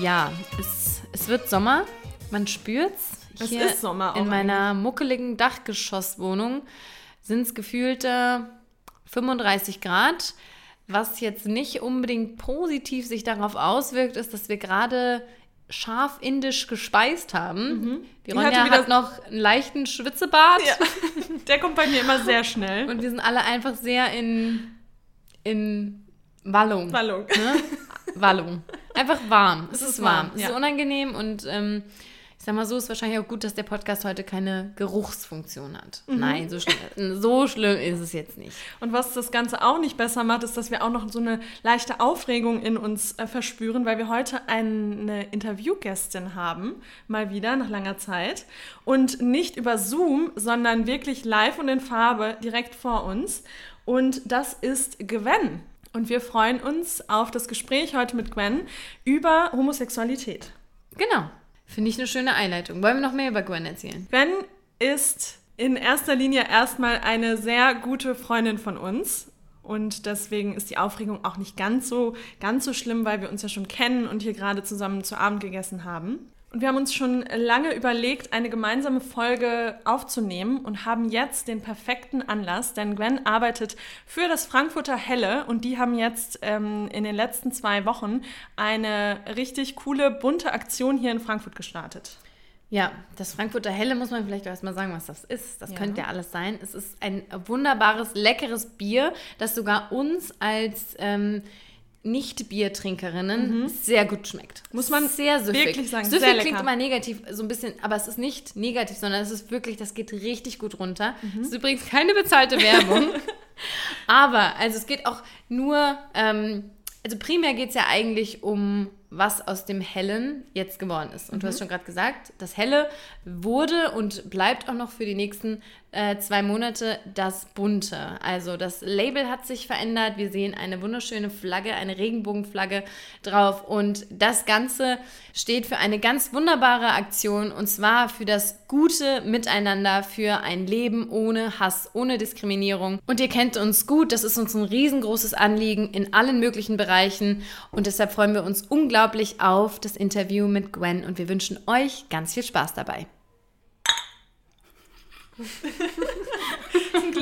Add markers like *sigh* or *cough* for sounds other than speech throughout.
Ja, es, es wird Sommer. Man spürt's. Es Hier ist Sommer auch In meiner muckeligen Dachgeschosswohnung sind es gefühlte 35 Grad. Was jetzt nicht unbedingt positiv sich darauf auswirkt, ist, dass wir gerade scharf indisch gespeist haben. Die Die Ronja hat noch einen leichten Schwitzebart. Ja, *laughs* der kommt bei mir immer sehr schnell. Und wir sind alle einfach sehr in, in Wallung. Wallung. Ne? *laughs* Wallung. Einfach warm. Es, ist warm. Es ja. ist unangenehm und ähm, ich sag mal so, ist wahrscheinlich auch gut, dass der Podcast heute keine Geruchsfunktion hat. Mhm. Nein, so schlimm, *laughs* so schlimm ist es jetzt nicht. Und was das Ganze auch nicht besser macht, ist, dass wir auch noch so eine leichte Aufregung in uns äh, verspüren, weil wir heute eine Interviewgästin haben, mal wieder nach langer Zeit. Und nicht über Zoom, sondern wirklich live und in Farbe direkt vor uns. Und das ist Gwen. Und wir freuen uns auf das Gespräch heute mit Gwen über Homosexualität. Genau. Finde ich eine schöne Einleitung. Wollen wir noch mehr über Gwen erzählen? Gwen ist in erster Linie erstmal eine sehr gute Freundin von uns. Und deswegen ist die Aufregung auch nicht ganz so, ganz so schlimm, weil wir uns ja schon kennen und hier gerade zusammen zu Abend gegessen haben. Und wir haben uns schon lange überlegt, eine gemeinsame Folge aufzunehmen und haben jetzt den perfekten Anlass, denn Gwen arbeitet für das Frankfurter Helle und die haben jetzt ähm, in den letzten zwei Wochen eine richtig coole, bunte Aktion hier in Frankfurt gestartet. Ja, das Frankfurter Helle muss man vielleicht erstmal sagen, was das ist. Das Ja. könnte ja alles sein. Es ist ein wunderbares, leckeres Bier, das sogar uns als ähm, Nicht-Biertrinkerinnen sehr gut schmeckt. Mhm. Muss man sehr süffig. wirklich sagen, Süffig klingt lecker. immer negativ, so ein bisschen, aber es ist nicht negativ, sondern es ist wirklich, das geht richtig gut runter. Mhm. Es ist übrigens keine bezahlte Werbung. *laughs* aber, also es geht auch nur, ähm, also primär geht es ja eigentlich um was aus dem Hellen jetzt geworden ist. Und Mhm. du hast schon gerade gesagt, das Helle wurde und bleibt auch noch für die nächsten äh, zwei Monate das Bunte. Also das Label hat sich verändert. Wir sehen eine wunderschöne Flagge, eine Regenbogenflagge drauf. Und das Ganze steht für eine ganz wunderbare Aktion und zwar für das gute Miteinander, für ein Leben ohne Hass, ohne Diskriminierung. Und ihr kennt uns gut, das ist uns ein riesengroßes Anliegen in allen möglichen Bereichen. Und deshalb freuen wir uns unglaublich auf das Interview mit Gwen und wir wünschen euch ganz viel Spaß dabei.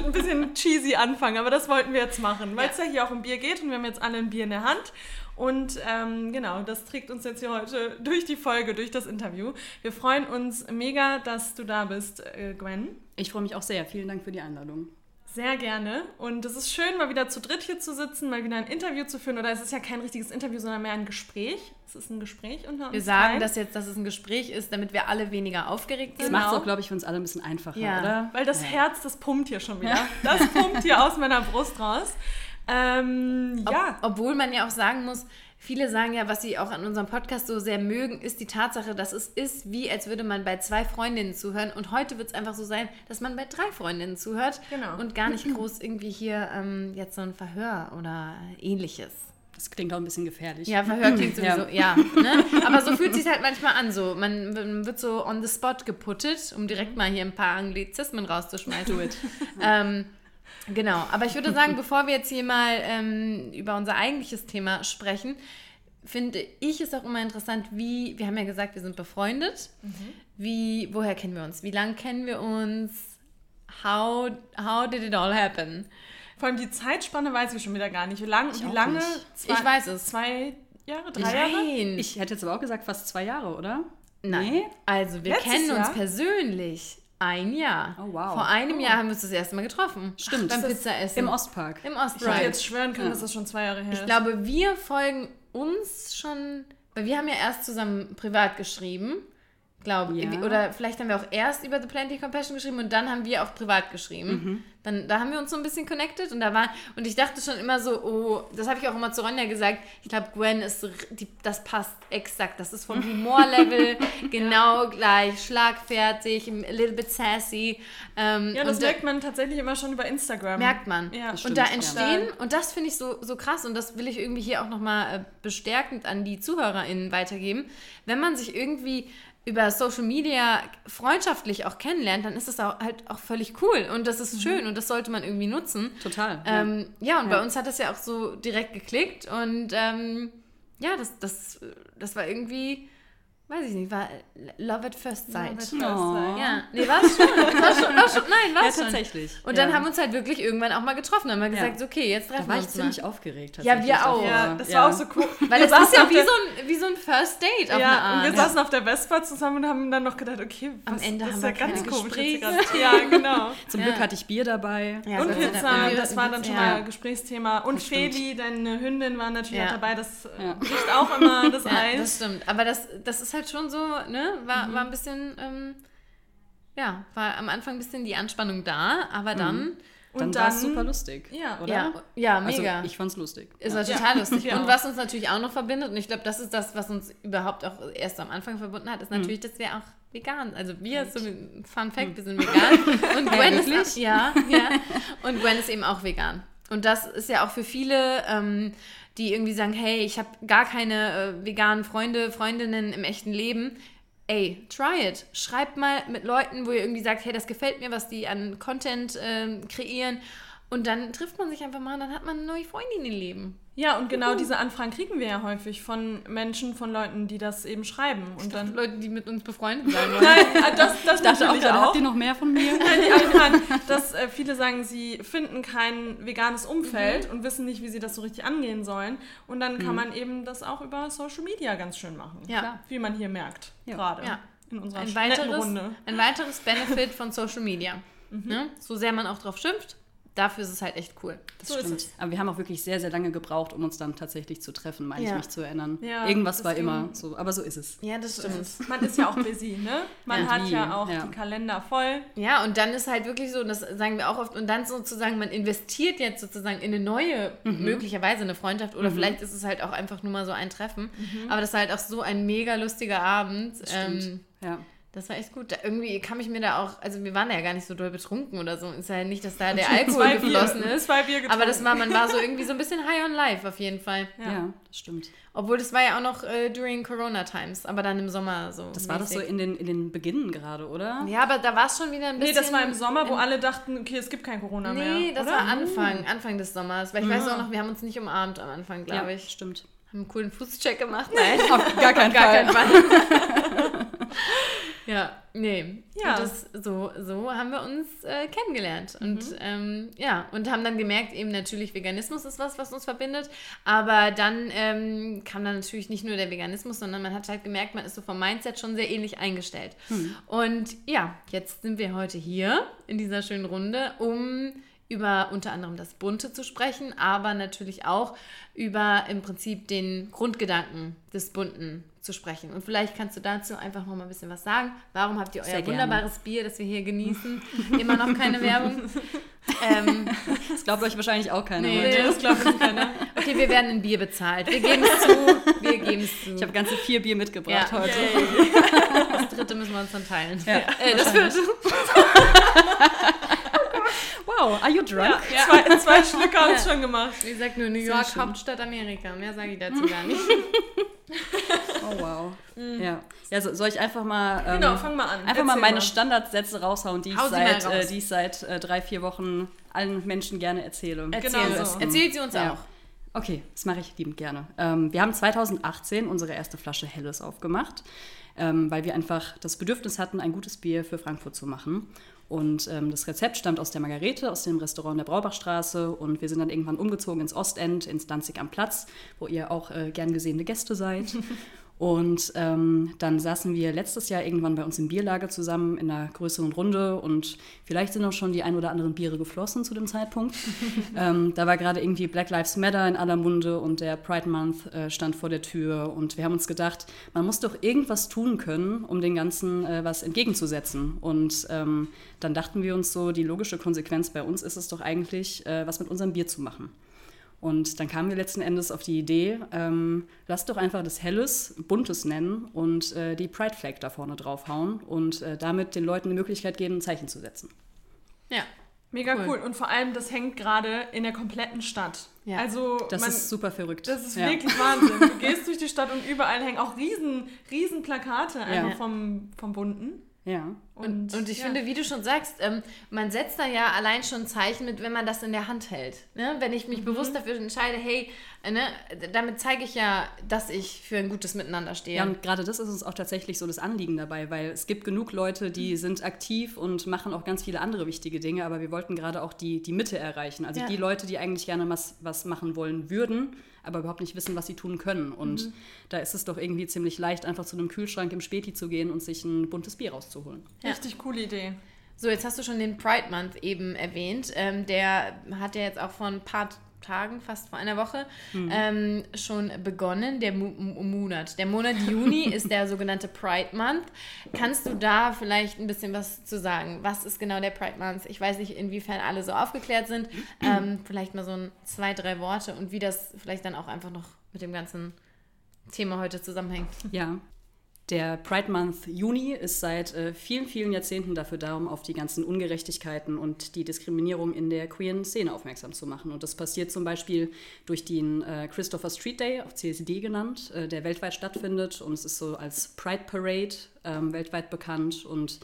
ein bisschen cheesy anfangen, aber das wollten wir jetzt machen, weil es ja. hier auch um Bier geht und wir haben jetzt alle ein Bier in der Hand. Und ähm, genau, das trägt uns jetzt hier heute durch die Folge, durch das Interview. Wir freuen uns mega, dass du da bist, äh, Gwen. Ich freue mich auch sehr. Vielen Dank für die Einladung. Sehr gerne. Und es ist schön, mal wieder zu dritt hier zu sitzen, mal wieder ein Interview zu führen. Oder es ist ja kein richtiges Interview, sondern mehr ein Gespräch. Es ist ein Gespräch unter uns. Wir sagen dreien. das jetzt, dass es ein Gespräch ist, damit wir alle weniger aufgeregt Das sind. Genau. macht es auch, glaube ich, für uns alle ein bisschen einfacher, Ja. oder? Weil das Ja. Herz, das pumpt hier schon wieder. Das pumpt hier aus meiner Brust raus. Ähm, Ob, ja. Obwohl man ja auch sagen muss, viele sagen ja, was sie auch an unserem Podcast so sehr mögen, ist die Tatsache, dass es ist, wie als würde man bei zwei Freundinnen zuhören. Und heute wird es einfach so sein, dass man bei drei Freundinnen zuhört Genau. und gar nicht *clears throat* groß irgendwie hier ähm, jetzt so ein Verhör oder ähnliches. Das klingt auch ein bisschen gefährlich. Ja, Verhör klingt *clears throat* Ja. sowieso, ja. ne? Aber so fühlt sich halt manchmal an. So. Man, man wird so on the spot geputtet, um direkt mal hier ein paar Anglizismen rauszuschmeißen. Do it. Ähm, genau, aber ich würde sagen, *laughs* bevor wir jetzt hier mal ähm, über unser eigentliches Thema sprechen, finde ich es auch immer interessant, wie, wir haben ja gesagt, wir sind befreundet. Wie, woher kennen wir uns? Wie lange kennen wir uns? How, how did it all happen? Vor allem die Zeitspanne weiß ich schon wieder gar nicht. Wie lang, Ich wie lange? nicht. Zwei, Ich weiß es. Zwei Jahre, drei Jahre? Nein. Ich hätte jetzt aber auch gesagt, fast zwei Jahre, oder? Nein. Nee? Also, wir Letztes kennen uns Jahr? persönlich ein Jahr. Oh, wow. Vor einem Oh. Jahr haben wir uns das erste Mal getroffen. Stimmt. Beim Das Pizzaessen. Im Ostpark. Im Ich hätte Ostpark. jetzt schwören können, Ja. dass das schon zwei Jahre her Ich ist. glaube, wir folgen uns schon, weil wir haben ja erst zusammen privat geschrieben, glaube ich. Ja. Oder vielleicht haben wir auch erst über The Plenty Compassion geschrieben und dann haben wir auch privat geschrieben. Mhm. Dann, da haben wir uns so ein bisschen connected und da war, und ich dachte schon immer so, oh, das habe ich auch immer zu Ronja gesagt, ich glaube, Gwen ist, die, das passt exakt. Das ist vom Humorlevel *laughs* genau gleich, schlagfertig, a little bit sassy. Ähm, ja, das und da- merkt man tatsächlich immer schon über Instagram. Merkt man. Ja, Das und stimmt, da ja. entstehen, und das finde ich so, so krass, und das will ich irgendwie hier auch nochmal äh, bestärkend an die ZuhörerInnen weitergeben. Wenn man sich irgendwie über Social Media freundschaftlich auch kennenlernt, dann ist das auch, halt auch völlig cool und das ist schön und das sollte man irgendwie nutzen. Total. Ähm, ja, und bei Ja. uns hat das ja auch so direkt geklickt und ähm, ja, das, das, das war irgendwie, weiß ich nicht, war Love at First Sight. Love at First Oh. Sight. Ja, nee, war es schon. War schon, war schon. Nein, war Ja, es schon. tatsächlich. Und dann ja. haben wir uns halt wirklich irgendwann auch mal getroffen. Dann haben wir Ja. gesagt, so, okay, jetzt Da treffen war wir ich uns mal. ziemlich aufgeregt. Ja, wir tatsächlich auch. Ja, das Ja. war auch so cool. *laughs* Weil es ist ja wie so, ein, wie so ein First Date auf ja, eine Art. und wir saßen auf der Vespa zusammen und haben dann noch gedacht, okay, Am was, Ende das haben ist wir ja ganz komisch. Ja, genau. *laughs* Zum Ja. Glück hatte ich Bier dabei. Ja, und. Pizza, das war dann schon ja. mal Gesprächsthema. Und. Feli, deine Hündin, war natürlich Ja. auch dabei. Das Ja. bricht auch immer *laughs* das Ja, das Eis. stimmt. Aber das, das ist halt schon so, ne? War, Mhm. war ein bisschen, ähm, ja, war am Anfang ein bisschen die Anspannung da, aber dann, Und Dann, war es super lustig. Ja. oder? ja, ja, mega. Also ich fand's lustig. Es ja. war total lustig. Ja. Und was uns natürlich auch noch verbindet, und ich glaube, das ist das, was uns überhaupt auch erst am Anfang verbunden hat, ist Mhm. natürlich, dass wir auch vegan, also wir, so ein Fun Fact, wir sind vegan. *laughs* Und Gwen ist ja, ja. Und Gwen ist eben auch vegan. Und das ist ja auch für viele, ähm, die irgendwie sagen, hey, ich habe gar keine äh, veganen Freunde, Freundinnen im echten Leben. Ey, try it. Schreibt mal mit Leuten, wo ihr irgendwie sagt, hey, das gefällt mir, was die an Content ähm, kreieren. Und dann trifft man sich einfach mal und dann hat man eine neue Freundin im Leben. Ja, und genau diese Anfragen kriegen wir ja häufig von Menschen, von Leuten, die das eben schreiben. Und dann. Leute, die mit uns befreundet sein wollen. Nein, ah, das, das Ich dachte auch auch. habt ihr noch mehr von mir? *laughs* Nein, die anderen, dass äh, viele sagen, sie finden kein veganes Umfeld und wissen nicht, wie sie das so richtig angehen sollen. Und dann kann man eben das auch über Social Media ganz schön machen. Ja. Klar. Wie man hier merkt, Ja. gerade Ja. in unserer Ein weiteres, Runde. ein weiteres Benefit von Social Media. Ne? So sehr man auch drauf schimpft, dafür ist es halt echt cool. Das So ist stimmt. Aber wir haben auch wirklich sehr, sehr lange gebraucht, um uns dann tatsächlich zu treffen, meine Ja. ich mich zu erinnern. Ja, Irgendwas das war immer so, aber so ist es. Ja, das ist stimmt. es. Man ist ja auch busy, ne? Man Ja. hat Wie, ja auch ja. die Kalender voll. Ja, und dann ist halt wirklich so, und das sagen wir auch oft, und dann sozusagen, man investiert jetzt sozusagen in eine neue, möglicherweise eine Freundschaft, oder vielleicht ist es halt auch einfach nur mal so ein Treffen. Aber das war halt auch so ein mega lustiger Abend. Stimmt. Ähm, Ja. Das war echt gut. Da, irgendwie kam ich mir da auch, also wir waren ja gar nicht so doll betrunken oder so. Ist ja nicht, dass da der *laughs* Alkohol zwei geflossen Bier, ist. zwei Bier Aber das getrunken. war, man war so irgendwie so ein bisschen high on life auf jeden Fall. ja, Ja. das stimmt. Obwohl das war ja auch noch äh, during Corona Times, aber dann im Sommer so. Das war doch so mäßig. in den, in den Beginnen gerade, oder? Ja, aber da war es schon wieder ein Nee, bisschen. das war im Sommer, wo alle dachten, okay, es gibt kein Corona mehr. Nee, das oder? war Anfang, Anfang des Sommers. Weil ich weiß Ah. auch noch, wir haben uns nicht umarmt am Anfang, glaube ja, ich. stimmt. Haben einen coolen Fußcheck gemacht. Nein, Auf gar *laughs* keinen gar Fall. keinen Fall. *laughs* ja, nee. Ja. Und das, so, so haben wir uns äh, kennengelernt. Und ähm, ja, und haben dann gemerkt, eben natürlich Veganismus ist was, was uns verbindet. Aber dann ähm, kam dann natürlich nicht nur der Veganismus, sondern man hat halt gemerkt, man ist so vom Mindset schon sehr ähnlich eingestellt. Und ja, jetzt sind wir heute hier in dieser schönen Runde, um über unter anderem das Bunte zu sprechen, aber natürlich auch über im Prinzip den Grundgedanken des Bunten zu sprechen. Und vielleicht kannst du dazu einfach noch mal ein bisschen was sagen. Warum habt ihr euer wunderbares Bier, das wir hier genießen? Immer noch keine Werbung. *laughs* ähm, Das glaubt euch wahrscheinlich auch keiner. Nee. heute. Das glaube ich keiner. okay, wir werden in Bier bezahlt. Wir geben es zu. Wir geben es zu. Ich habe ganze vier Bier mitgebracht Ja. heute. das dritte müssen wir uns dann teilen. Ja, Äh, das vierte. *laughs* Wow, are you drunk? Ja, Zwei, zwei Schlücke haben es schon gemacht. Wie gesagt, nur New York. Hauptstadt Amerika. Mehr sage ich dazu gar nicht. *laughs* *laughs* Oh wow. Ja. ja, so, soll ich einfach mal, ähm, Genau, fang mal an. einfach mal Erzähl meine mal. Standardsätze raushauen, die ich Hau mal seit, äh, die ich seit äh, drei, vier Wochen allen Menschen gerne erzähle. Erzähl, Genau so. Erzählt sie uns Ja. auch. Okay, das mache ich liebend gerne. Ähm, wir haben 2018 unsere erste Flasche Helles aufgemacht, ähm, weil wir einfach das Bedürfnis hatten, ein gutes Bier für Frankfurt zu machen. Und ähm, das Rezept stammt aus der Margarete, aus dem Restaurant der Braubachstraße. Und wir sind dann irgendwann umgezogen ins Ostend, ins Danzig am Platz, wo ihr auch äh, gern gesehene Gäste seid. *laughs* Und ähm, dann saßen wir letztes Jahr irgendwann bei uns im Bierlager zusammen in einer größeren Runde und vielleicht sind auch schon die ein oder anderen Biere geflossen zu dem Zeitpunkt. *laughs* ähm, da war gerade irgendwie Black Lives Matter in aller Munde und der Pride Month äh, stand vor der Tür und wir haben uns gedacht, man muss doch irgendwas tun können, um den Ganzen äh, was entgegenzusetzen. Und ähm, dann dachten wir uns so, die logische Konsequenz bei uns ist es doch eigentlich, äh, was mit unserem Bier zu machen. Und dann kamen wir letzten Endes auf die Idee, ähm, lass doch einfach das Helles Buntes nennen und äh, die Pride Flag da vorne draufhauen und äh, damit den Leuten die Möglichkeit geben, ein Zeichen zu setzen. Ja. Mega Cool. cool. Und vor allem, das hängt gerade in der kompletten Stadt. Ja. Also, Das man, ist super verrückt. das ist Ja. wirklich *laughs* Wahnsinn. Du gehst durch die Stadt und überall hängen auch riesen, riesen Plakate einfach Ja. vom, vom Bunten. Ja. Und, und, ich ja. finde, wie du schon sagst, ähm, man setzt da ja allein schon Zeichen mit, wenn man das in der Hand hält. Ne? Wenn ich mich mhm. bewusst dafür entscheide, hey, äh, ne, damit zeige ich ja, dass ich für ein gutes Miteinander stehe. Ja, und gerade das ist uns auch tatsächlich so das Anliegen dabei, weil es gibt genug Leute, die mhm. sind aktiv und machen auch ganz viele andere wichtige Dinge, aber wir wollten gerade auch die, die Mitte erreichen. Also ja. die Leute, die eigentlich gerne was, was machen wollen würden, aber überhaupt nicht wissen, was sie tun können. Und mhm. da ist es doch irgendwie ziemlich leicht, einfach zu einem Kühlschrank im Späti zu gehen und sich ein buntes Bier rauszuholen. Ja. Richtig coole Idee. So, jetzt hast du schon den Pride Month eben erwähnt. Ähm, der hat ja jetzt auch vor ein paar Tagen, fast vor einer Woche, mhm. ähm, schon begonnen, der Mo Monat. Der Monat Juni *laughs* ist der sogenannte Pride Month. Kannst du da vielleicht ein bisschen was zu sagen? Was ist genau der Pride Month? Ich weiß nicht, inwiefern alle so aufgeklärt sind. Ähm, vielleicht mal so ein, zwei, drei Worte und wie das vielleicht dann auch einfach noch mit dem ganzen Thema heute zusammenhängt. Ja, der Pride Month Juni ist seit äh, vielen, vielen Jahrzehnten dafür da, um auf die ganzen Ungerechtigkeiten und die Diskriminierung in der queeren Szene aufmerksam zu machen. Und das passiert zum Beispiel durch den äh, Christopher Street Day, auch CSD genannt, äh, der weltweit stattfindet. Und es ist so als Pride Parade ähm, weltweit bekannt und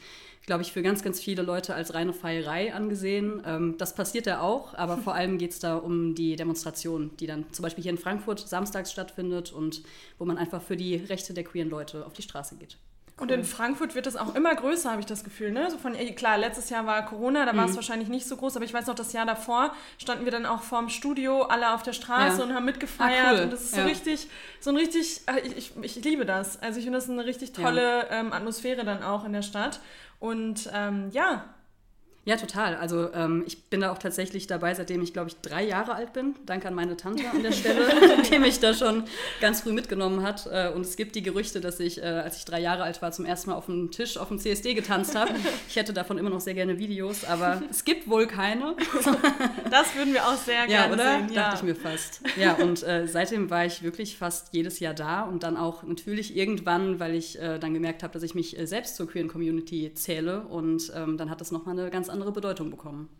glaube ich, für ganz, ganz viele Leute als reine Feierei angesehen. Ähm, das passiert ja auch, aber vor allem geht es da um die Demonstration, die dann zum Beispiel hier in Frankfurt samstags stattfindet und wo man einfach für die Rechte der queeren Leute auf die Straße geht. Und in Frankfurt wird es auch immer größer, habe ich das Gefühl. Ne? So von, klar, letztes Jahr war Corona, da war es mhm. wahrscheinlich nicht so groß, aber ich weiß noch, das Jahr davor standen wir dann auch vorm Studio, alle auf der Straße ja. und haben mitgefeiert. Ah, cool. Und das ist so ja. richtig, so ein richtig, äh, ich, ich, ich, liebe das. Also ich finde das eine richtig tolle ja. ähm, Atmosphäre dann auch in der Stadt. Und ähm, ja, ja, total. Also ähm, ich bin da auch tatsächlich dabei, seitdem ich, glaube ich, drei Jahre alt bin. Danke an meine Tante an der Stelle, *laughs* die mich da schon ganz früh mitgenommen hat. Äh, und es gibt die Gerüchte, dass ich, äh, als ich drei Jahre alt war, zum ersten Mal auf dem Tisch auf dem CSD getanzt habe. Ich hätte davon immer noch sehr gerne Videos, aber es gibt wohl keine. *laughs* Das würden wir auch sehr ja, gerne oder? sehen. Ja, dachte ich mir fast. Ja, und äh, seitdem war ich wirklich fast jedes Jahr da und dann auch natürlich irgendwann, weil ich äh, dann gemerkt habe, dass ich mich äh, selbst zur queeren Community zähle und ähm, dann hat das nochmal eine ganz andere Bedeutung bekommen.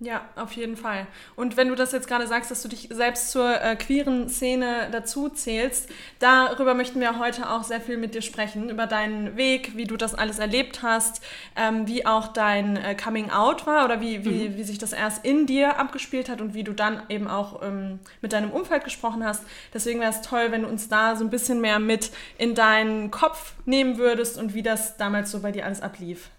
Ja, auf jeden Fall. Und wenn du das jetzt gerade sagst, dass du dich selbst zur äh, queeren Szene dazu zählst, darüber möchten wir heute auch sehr viel mit dir sprechen, über deinen Weg, wie du das alles erlebt hast, ähm, wie auch dein äh, Coming Out war oder wie, wie, mhm. wie sich das erst in dir abgespielt hat und wie du dann eben auch ähm, mit deinem Umfeld gesprochen hast. Deswegen wäre es toll, wenn du uns da so ein bisschen mehr mit in deinen Kopf nehmen würdest und wie das damals so bei dir alles ablief.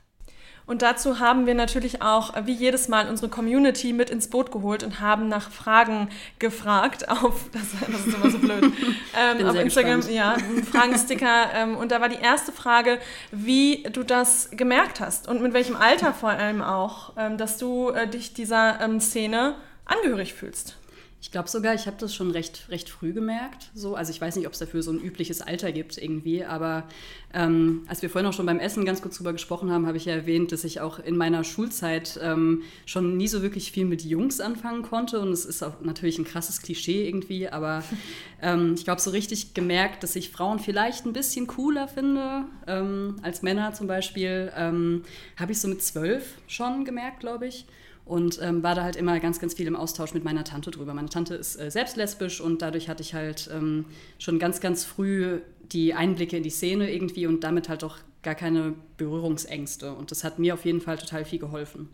Und dazu haben wir natürlich auch, wie jedes Mal, unsere Community mit ins Boot geholt und haben nach Fragen gefragt auf, *laughs* das, das ist immer so blöd, *laughs* ähm, auf Instagram, gespannt. ja, *laughs* Fragensticker. ähm, und da war die erste Frage, wie du das gemerkt hast und mit welchem Alter vor allem auch, ähm, dass du äh, dich dieser ähm, Szene angehörig fühlst. Ich glaube sogar, ich habe das schon recht, recht früh gemerkt. So. Also ich weiß nicht, ob es dafür so ein übliches Alter gibt irgendwie, aber ähm, als wir vorhin auch schon beim Essen ganz kurz drüber gesprochen haben, habe ich ja erwähnt, dass ich auch in meiner Schulzeit ähm, schon nie so wirklich viel mit Jungs anfangen konnte. Und es ist auch natürlich ein krasses Klischee irgendwie, aber *laughs* ähm, ich glaube so richtig gemerkt, dass ich Frauen vielleicht ein bisschen cooler finde ähm, als Männer zum Beispiel, ähm, habe ich so mit zwölf schon gemerkt, glaube ich und ähm, war da halt immer ganz, ganz viel im Austausch mit meiner Tante drüber. Meine Tante ist äh, selbst lesbisch und dadurch hatte ich halt ähm, schon ganz, ganz früh die Einblicke in die Szene irgendwie und damit halt auch gar keine Berührungsängste. Und das hat mir auf jeden Fall total viel geholfen.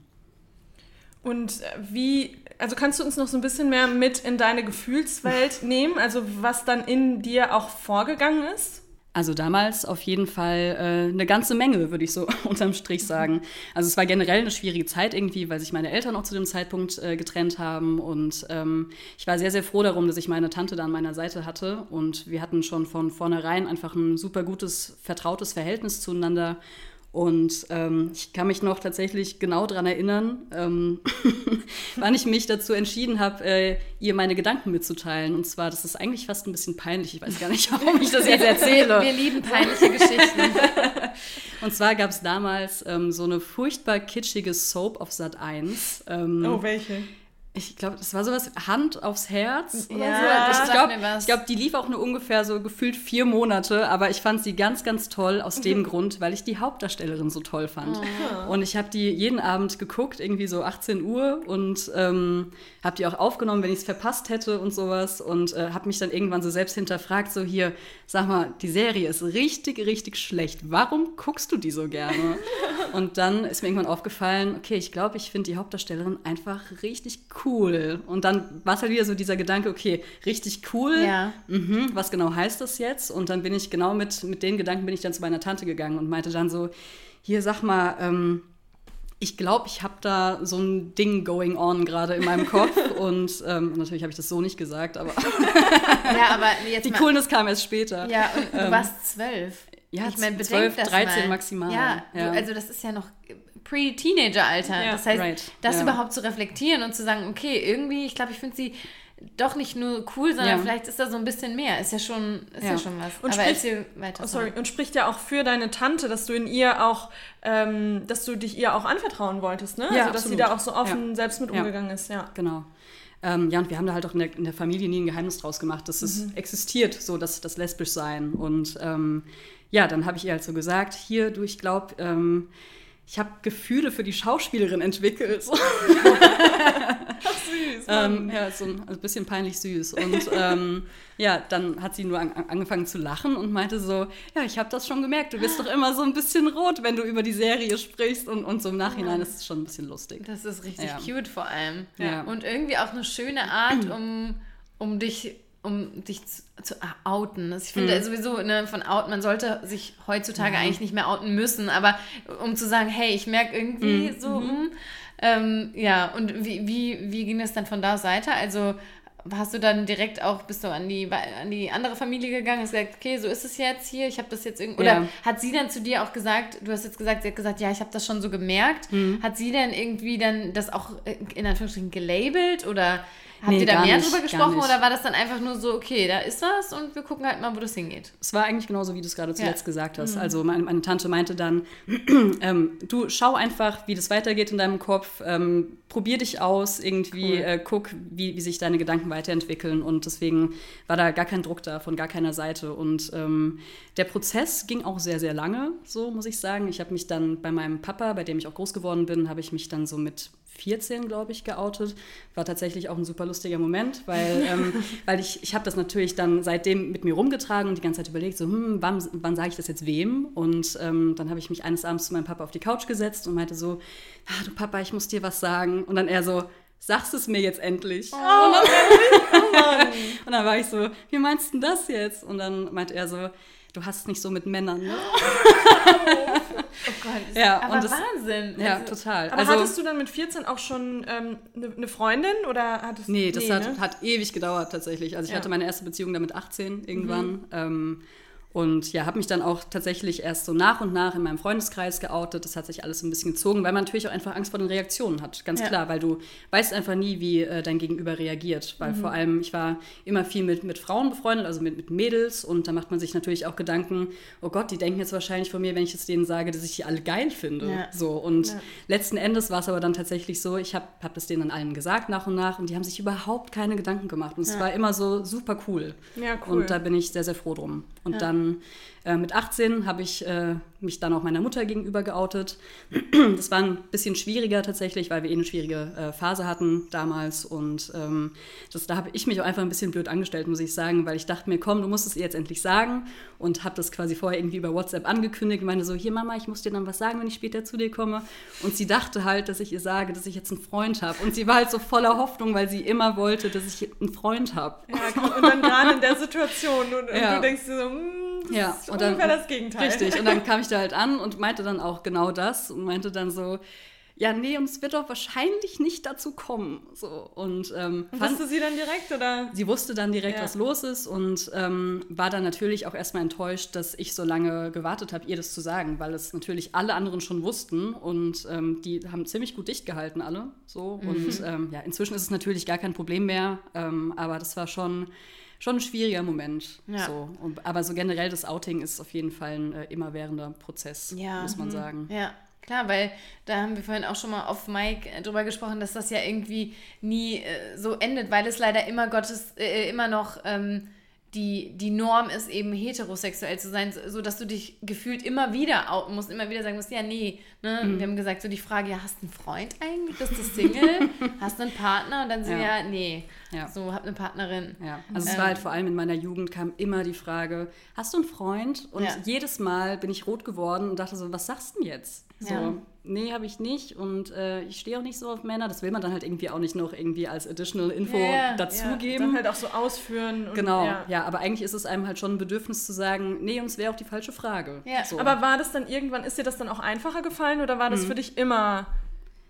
Und äh, wie, also kannst du uns noch so ein bisschen mehr mit in deine Gefühlswelt nehmen, also was dann in dir auch vorgegangen ist? Also damals auf jeden Fall äh, eine ganze Menge, würde ich so *laughs* unterm Strich sagen. Also es war generell eine schwierige Zeit irgendwie, weil sich meine Eltern auch zu dem Zeitpunkt äh, getrennt haben. Und ähm, ich war sehr, sehr froh darum, dass ich meine Tante da an meiner Seite hatte. Und wir hatten schon von vornherein einfach ein super gutes, vertrautes Verhältnis zueinander. Und ähm, ich kann mich noch tatsächlich genau daran erinnern, ähm, *laughs* wann ich mich dazu entschieden habe, äh, ihr meine Gedanken mitzuteilen. Und zwar, das ist eigentlich fast ein bisschen peinlich. Ich weiß gar nicht, *laughs* warum ich das jetzt erzähle. Wir lieben peinliche Geschichten. *laughs* Und zwar gab es damals ähm, so eine furchtbar kitschige Soap auf Sat 1. Ähm, oh, welche? Ich glaube, das war sowas Hand aufs Herz oder Ja, so. sag Ich glaube, glaub, die lief auch nur ungefähr so gefühlt vier Monate, aber ich fand sie ganz, ganz toll aus dem Grund, weil ich die Hauptdarstellerin so toll fand. Und ich habe die jeden Abend geguckt, irgendwie so 18 Uhr und ähm, habe die auch aufgenommen, wenn ich es verpasst hätte und sowas und äh, habe mich dann irgendwann so selbst hinterfragt, so hier, sag mal, die Serie ist richtig, richtig schlecht. Warum guckst du die so gerne? *laughs* und dann ist mir irgendwann aufgefallen, okay, ich glaube, ich finde die Hauptdarstellerin einfach richtig cool. Und dann war es halt wieder so dieser Gedanke, okay, richtig cool. Ja. Mhm, was genau heißt das jetzt? Und dann bin ich genau mit, mit den Gedanken bin ich dann zu meiner Tante gegangen und meinte dann so, hier sag mal, ähm, ich glaube, ich habe da so ein Ding going on gerade in meinem Kopf. *laughs* und ähm, natürlich habe ich das so nicht gesagt, aber Ja, aber die mal, Coolness kam erst später. Ja, und du Ähm, warst zwölf. ja, ich meine, 12, bedenk das 13 mal. maximal. Ja, Ja. Du, also das ist ja noch Pre-Teenager-Alter. Ja, das heißt, right, das ja. überhaupt zu reflektieren und zu sagen, okay, irgendwie, ich glaube, ich finde sie doch nicht nur cool, sondern Ja. vielleicht ist da so ein bisschen mehr. Ist ja schon, ist ja. Ja. schon was. Und Aber sprich- erzähl weiter. Oh, sorry. Und spricht ja auch für deine Tante, dass du in ihr auch, ähm, dass du dich ihr auch anvertrauen wolltest, ne? Ja, also dass sie absolut. da auch so offen Ja. selbst mit Ja. umgegangen ist, ja. Genau. Ähm, ja, und wir haben da halt auch in der, in der Familie nie ein Geheimnis draus gemacht, dass es existiert, so das, das lesbisch sein. Und ähm, ja, dann habe ich ihr halt so gesagt, hier, du, ich glaube, ähm, ich habe Gefühle für die Schauspielerin entwickelt. *laughs* So. Süß. ähm, ja, so ein, ein bisschen peinlich süß. Und ähm, ja, dann hat sie nur an, angefangen zu lachen und meinte so, ja, ich habe das schon gemerkt, du bist doch immer so ein bisschen rot, wenn du über die Serie sprichst. Und, und so im Nachhinein ist es schon ein bisschen lustig. Das ist richtig Ja. cute vor allem. Ja. Und irgendwie auch eine schöne Art, *clears throat* um, um dich um dich zu, zu outen. Also ich finde Mhm. sowieso, ne, von out, man sollte sich heutzutage eigentlich nicht mehr outen müssen, aber um zu sagen, hey, ich merke irgendwie Mhm. so, mm, ähm, ja, und wie, wie, wie ging das dann von da aus weiter? Also hast du dann direkt auch, bist du an die, an die andere Familie gegangen und hast gesagt, okay, so ist es jetzt hier, ich habe das jetzt irgendwie, oder Ja. hat sie dann zu dir auch gesagt, du hast jetzt gesagt, sie hat gesagt, ja, ich habe das schon so gemerkt, Mhm. hat sie dann irgendwie dann das auch äh, in Anführungsstrichen gelabelt oder habt Nee, ihr da mehr nicht, drüber gesprochen oder war das dann einfach nur so, okay, da ist was und wir gucken halt mal, wo das hingeht? Es war eigentlich genauso, wie du es gerade zuletzt Ja. Mhm. gesagt hast. Also meine, meine Tante meinte dann, *clears throat* ähm, du schau einfach, wie das weitergeht in deinem Kopf, ähm, probier dich aus, irgendwie Cool. äh, guck, wie, wie sich deine Gedanken weiterentwickeln. Und deswegen war da gar kein Druck da von gar keiner Seite. Und ähm, der Prozess ging auch sehr, sehr lange, so muss ich sagen. Ich habe mich dann bei meinem Papa, bei dem ich auch groß geworden bin, habe ich mich dann so mit 14, glaube ich, geoutet. War tatsächlich auch ein super lustiger Moment, weil, *laughs* ähm, weil ich, ich habe das natürlich dann seitdem mit mir rumgetragen und die ganze Zeit überlegt, so, hm, wann, wann sage ich das jetzt wem? Und ähm, dann habe ich mich eines Abends zu meinem Papa auf die Couch gesetzt und meinte so, ah, du Papa, ich muss dir was sagen. Und dann er so, sagst es mir jetzt endlich. und, dann, *laughs* und dann war ich so, wie meinst du denn das jetzt? Und dann meinte er so, du hast es nicht so mit Männern, ne? *laughs* Oh Gott, das Ja, ist aber das- Wahnsinn. Ja, Also, total. Aber hattest du dann mit 14 auch schon eine ähm, ne Freundin oder hattest Nee, das hat, ne? hat ewig gedauert tatsächlich. Also ich Ja. hatte meine erste Beziehung da mit 18 irgendwann. Ähm, und ja, habe mich dann auch tatsächlich erst so nach und nach in meinem Freundeskreis geoutet. Das hat sich alles ein bisschen gezogen, weil man natürlich auch einfach Angst vor den Reaktionen hat. Ganz Ja. klar, weil du weißt einfach nie, wie äh, dein Gegenüber reagiert. Weil vor allem, ich war immer viel mit, mit Frauen befreundet, also mit, mit Mädels. Und da macht man sich natürlich auch Gedanken, oh Gott, die denken jetzt wahrscheinlich von mir, wenn ich jetzt denen sage, dass ich die alle geil finde. Ja. So, und Ja. letzten Endes war es aber dann tatsächlich so, ich habe hab das denen dann allen gesagt nach und nach und die haben sich überhaupt keine Gedanken gemacht. Und es war immer so super cool. Ja, cool. Und da bin ich sehr, sehr froh drum. Und Ja. dann äh, mit 18 habe ich äh, mich dann auch meiner Mutter gegenüber geoutet. *clears throat* Das war ein bisschen schwieriger tatsächlich, weil wir eh eine schwierige äh, Phase hatten damals. Und ähm, das, da habe ich mich auch einfach ein bisschen blöd angestellt, muss ich sagen, weil ich dachte mir, komm, du musst es ihr jetzt endlich sagen. Und habe das quasi vorher irgendwie über WhatsApp angekündigt und meinte so, hier Mama, ich muss dir dann was sagen, wenn ich später zu dir komme. Und sie dachte halt, dass ich ihr sage, dass ich jetzt einen Freund habe. Und sie war halt so voller Hoffnung, weil sie immer wollte, dass ich einen Freund habe. ja, und dann *laughs* gerade in der Situation und, und Ja. du denkst dir so, hm, das Ja, ist und dann- ungefähr das Gegenteil. Richtig, und dann *laughs* kam ich da halt an und meinte dann auch genau das und meinte dann so, ja, nee, und es wird doch wahrscheinlich nicht dazu kommen. So, und ähm, fand, Wusste sie dann direkt oder? sie wusste dann direkt, Ja. was los ist und ähm, war dann natürlich auch erstmal enttäuscht, dass ich so lange gewartet habe, ihr das zu sagen, weil es natürlich alle anderen schon wussten und ähm, die haben ziemlich gut dicht gehalten, alle. So. Und ähm, ja, inzwischen ist es natürlich gar kein Problem mehr, ähm, aber das war schon. Schon ein schwieriger Moment. Ja. So. Und, aber so generell das Outing ist auf jeden Fall ein äh, immerwährender Prozess, Ja. muss man sagen. Ja. Klar, weil da haben wir vorhin auch schon mal auf Mike äh, drüber gesprochen, dass das ja irgendwie nie äh, so endet, weil es leider immer Gottes, äh, immer noch ähm, die, die Norm ist, eben heterosexuell zu sein, so dass du dich gefühlt immer wieder outen musst, immer wieder sagen musst, ja, nee. Ne? Mhm. Wir haben gesagt, so die Frage, ja, hast du einen Freund eigentlich? Bist du Single? *laughs* hast du einen Partner? Und dann sind ja, ja nee. Ja. So, hab eine Partnerin. Ja, also ähm, es war halt vor allem in meiner Jugend kam immer die Frage, hast du einen Freund? Und jedes Mal bin ich rot geworden und dachte so, was sagst du denn jetzt? So, ja. nee, habe ich nicht und äh, ich stehe auch nicht so auf Männer. Das will man dann halt irgendwie auch nicht noch irgendwie als additional Info ja, dazugeben. Ja, dann halt auch so ausführen. Und, genau, ja. ja. aber eigentlich ist es einem halt schon ein Bedürfnis zu sagen, nee, uns wäre auch die falsche Frage. Ja. So. Aber war das dann irgendwann, ist dir das dann auch einfacher gefallen oder war das mhm. für dich immer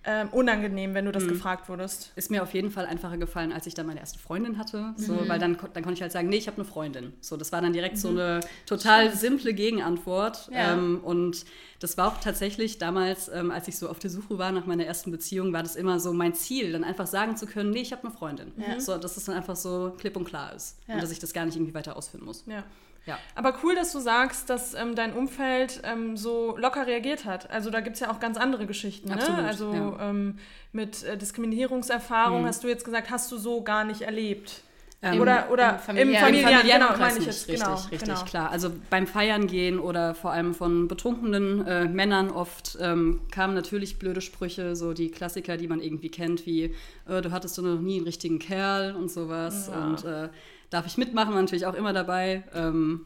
ähm, unangenehm, wenn du das mhm. gefragt wurdest. Ist mir auf jeden Fall einfacher gefallen, als ich dann meine erste Freundin hatte. So, mhm. Weil dann, dann konnte ich halt sagen, nee, ich habe eine Freundin. So, das war dann direkt mhm. so eine total simple Gegenantwort. Ja. Ähm, und das war auch tatsächlich damals, ähm, als ich so auf der Suche war nach meiner ersten Beziehung, war das immer so mein Ziel, dann einfach sagen zu können, nee, ich habe eine Freundin. Ja. So, dass es dann einfach so klipp und klar ist. Ja. Und dass ich das gar nicht irgendwie weiter ausführen muss. Ja. Ja. Aber cool, dass du sagst, dass ähm, dein Umfeld ähm, so locker reagiert hat. Also da gibt es ja auch ganz andere Geschichten. Ne? Absolut, ne? Also ja. ähm, mit äh, Diskriminierungserfahrung mhm. hast du jetzt gesagt, hast du so gar nicht erlebt. Ähm, oder oder im familiären, im familiären genau, meine ich jetzt. Richtig, genau, richtig, genau. klar. Also beim Feiern gehen oder vor allem von betrunkenen äh, Männern oft ähm, kamen natürlich blöde Sprüche, so die Klassiker, die man irgendwie kennt, wie äh, du hattest du noch nie einen richtigen Kerl und sowas. Ja. Und äh, darf ich mitmachen, natürlich auch immer dabei. Ähm,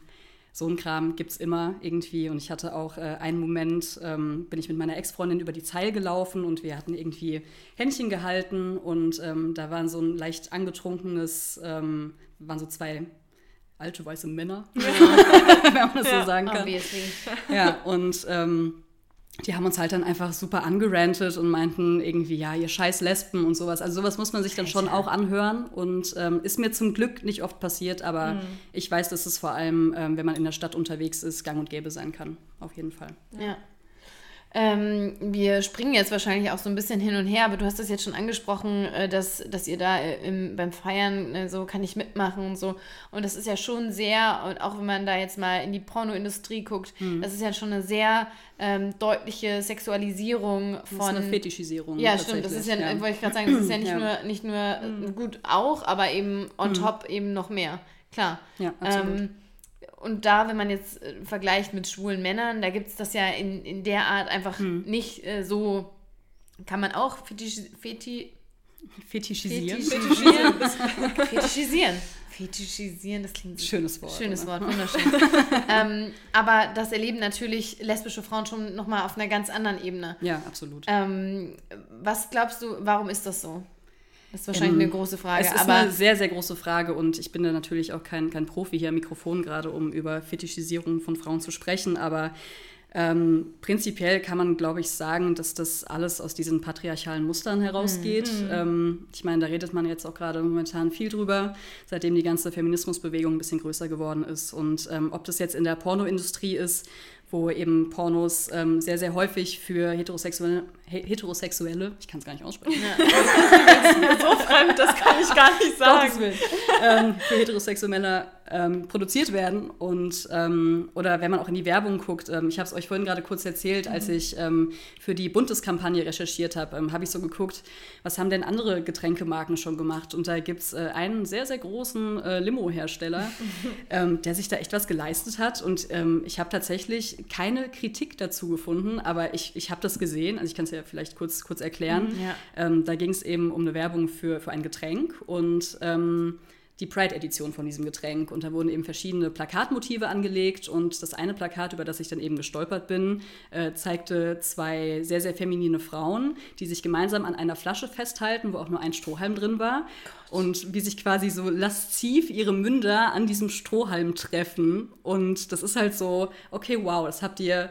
so ein Kram gibt es immer irgendwie. Und ich hatte auch äh, einen Moment, ähm, bin ich mit meiner Ex-Freundin über die Zeil gelaufen und wir hatten irgendwie Händchen gehalten und ähm, da waren so ein leicht angetrunkenes, ähm, waren so zwei alte weiße Männer, *laughs* *laughs* wenn man das ja, so sagen kann. Obviously. Ja, und ähm, die haben uns halt dann einfach super angerantet und meinten irgendwie, ja, ihr scheiß Lesben und sowas. Also sowas muss man sich dann schon auch anhören und ähm, ist mir zum Glück nicht oft passiert, aber mhm. ich weiß, dass es vor allem, ähm, wenn man in der Stadt unterwegs ist, gang und gäbe sein kann. Auf jeden Fall. Ja. Ähm, wir springen jetzt wahrscheinlich auch so ein bisschen hin und her, aber du hast das jetzt schon angesprochen, äh, dass, dass ihr da äh, im, beim Feiern äh, so kann ich mitmachen und so. Und das ist ja schon sehr, und auch wenn man da jetzt mal in die Pornoindustrie guckt, mhm. das ist ja schon eine sehr ähm, deutliche Sexualisierung von. Das ist eine Fetischisierung. Ja, stimmt. Das ist ja, ja. wollte ich gerade sagen, das ist ja nicht ja. nur, nicht nur mhm. gut auch, aber eben on mhm. top eben noch mehr. Klar. Ja, absolut. Ähm, und da, wenn man jetzt äh, vergleicht mit schwulen Männern, da gibt es das ja in, in der Art einfach hm. nicht äh, so, kann man auch fetisch, feti, fetischisieren. Fetischisieren. *laughs* fetischisieren. Fetischisieren, das klingt schönes Wort. Schönes oder? Wort, wunderschön. *laughs* ähm, aber das erleben natürlich lesbische Frauen schon nochmal auf einer ganz anderen Ebene. Ja, absolut. Ähm, was glaubst du, warum ist das so? Das ist wahrscheinlich ähm, eine große Frage. Es ist aber eine sehr, sehr große Frage und ich bin da natürlich auch kein, kein Profi hier am Mikrofon gerade, um über Fetischisierung von Frauen zu sprechen, aber ähm, prinzipiell kann man, glaube ich, sagen, dass das alles aus diesen patriarchalen Mustern herausgeht. Mhm. Ähm, ich meine, da redet man jetzt auch gerade momentan viel drüber, seitdem die ganze Feminismusbewegung ein bisschen größer geworden ist. Und ähm, ob das jetzt in der Pornoindustrie ist wo eben Pornos ähm, sehr, sehr häufig für heterosexuelle, heterosexuelle ich kann es gar nicht aussprechen. Ja. *laughs* das ist mir so fremd, das kann ich gar nicht sagen. ähm, für heterosexuelle Männer ähm, produziert werden. Und, ähm, oder wenn man auch in die Werbung guckt, ähm, ich habe es euch vorhin gerade kurz erzählt, als mhm. ich ähm, für die Bundeskampagne recherchiert habe, ähm, habe ich so geguckt, was haben denn andere Getränkemarken schon gemacht? Und da gibt es äh, einen sehr, sehr großen äh, Limo-Hersteller, *laughs* ähm, der sich da echt was geleistet hat. Und ich habe tatsächlich keine Kritik dazu gefunden, aber ich, ich habe das gesehen, also ich kann es ja vielleicht kurz, kurz erklären. Mhm, ja. da ging es eben um eine Werbung für, für ein Getränk und die Pride-Edition von diesem Getränk. Und da wurden eben verschiedene Plakatmotive angelegt. Und das eine Plakat, über das ich dann eben gestolpert bin, äh, zeigte zwei sehr, sehr feminine Frauen, die sich gemeinsam an einer Flasche festhalten, wo auch nur ein Strohhalm drin war. Gott. Und wie sich quasi so lasziv ihre Münder an diesem Strohhalm treffen. Und das ist halt so, okay, wow, das habt ihr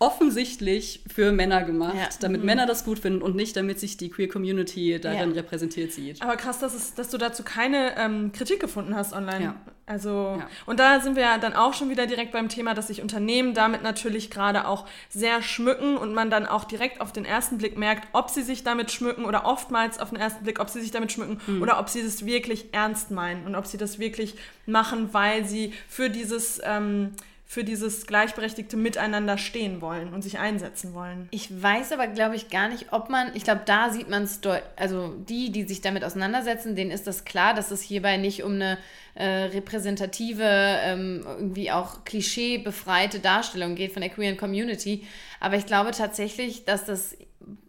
offensichtlich für Männer gemacht, ja. damit mhm. Männer das gut finden und nicht, damit sich die Queer Community darin ja. repräsentiert sieht. Aber krass, dass, es, dass du dazu keine ähm, Kritik gefunden hast online. Ja. Also, ja. und da sind wir ja dann auch schon wieder direkt beim Thema, dass sich Unternehmen damit natürlich gerade auch sehr schmücken und man dann auch direkt auf den ersten Blick merkt, ob sie sich damit schmücken oder oftmals auf den ersten Blick, ob sie sich damit schmücken mhm. oder ob sie das wirklich ernst meinen und ob sie das wirklich machen, weil sie für dieses. Ähm, für dieses gleichberechtigte Miteinander stehen wollen und sich einsetzen wollen. Ich weiß aber, glaube ich, gar nicht, ob man, ich glaube, da sieht man es, also die, die sich damit auseinandersetzen, denen ist das klar, dass es hierbei nicht um eine äh, repräsentative, ähm, irgendwie auch klischeebefreite Darstellung geht von der queeren Community. Aber ich glaube tatsächlich, dass das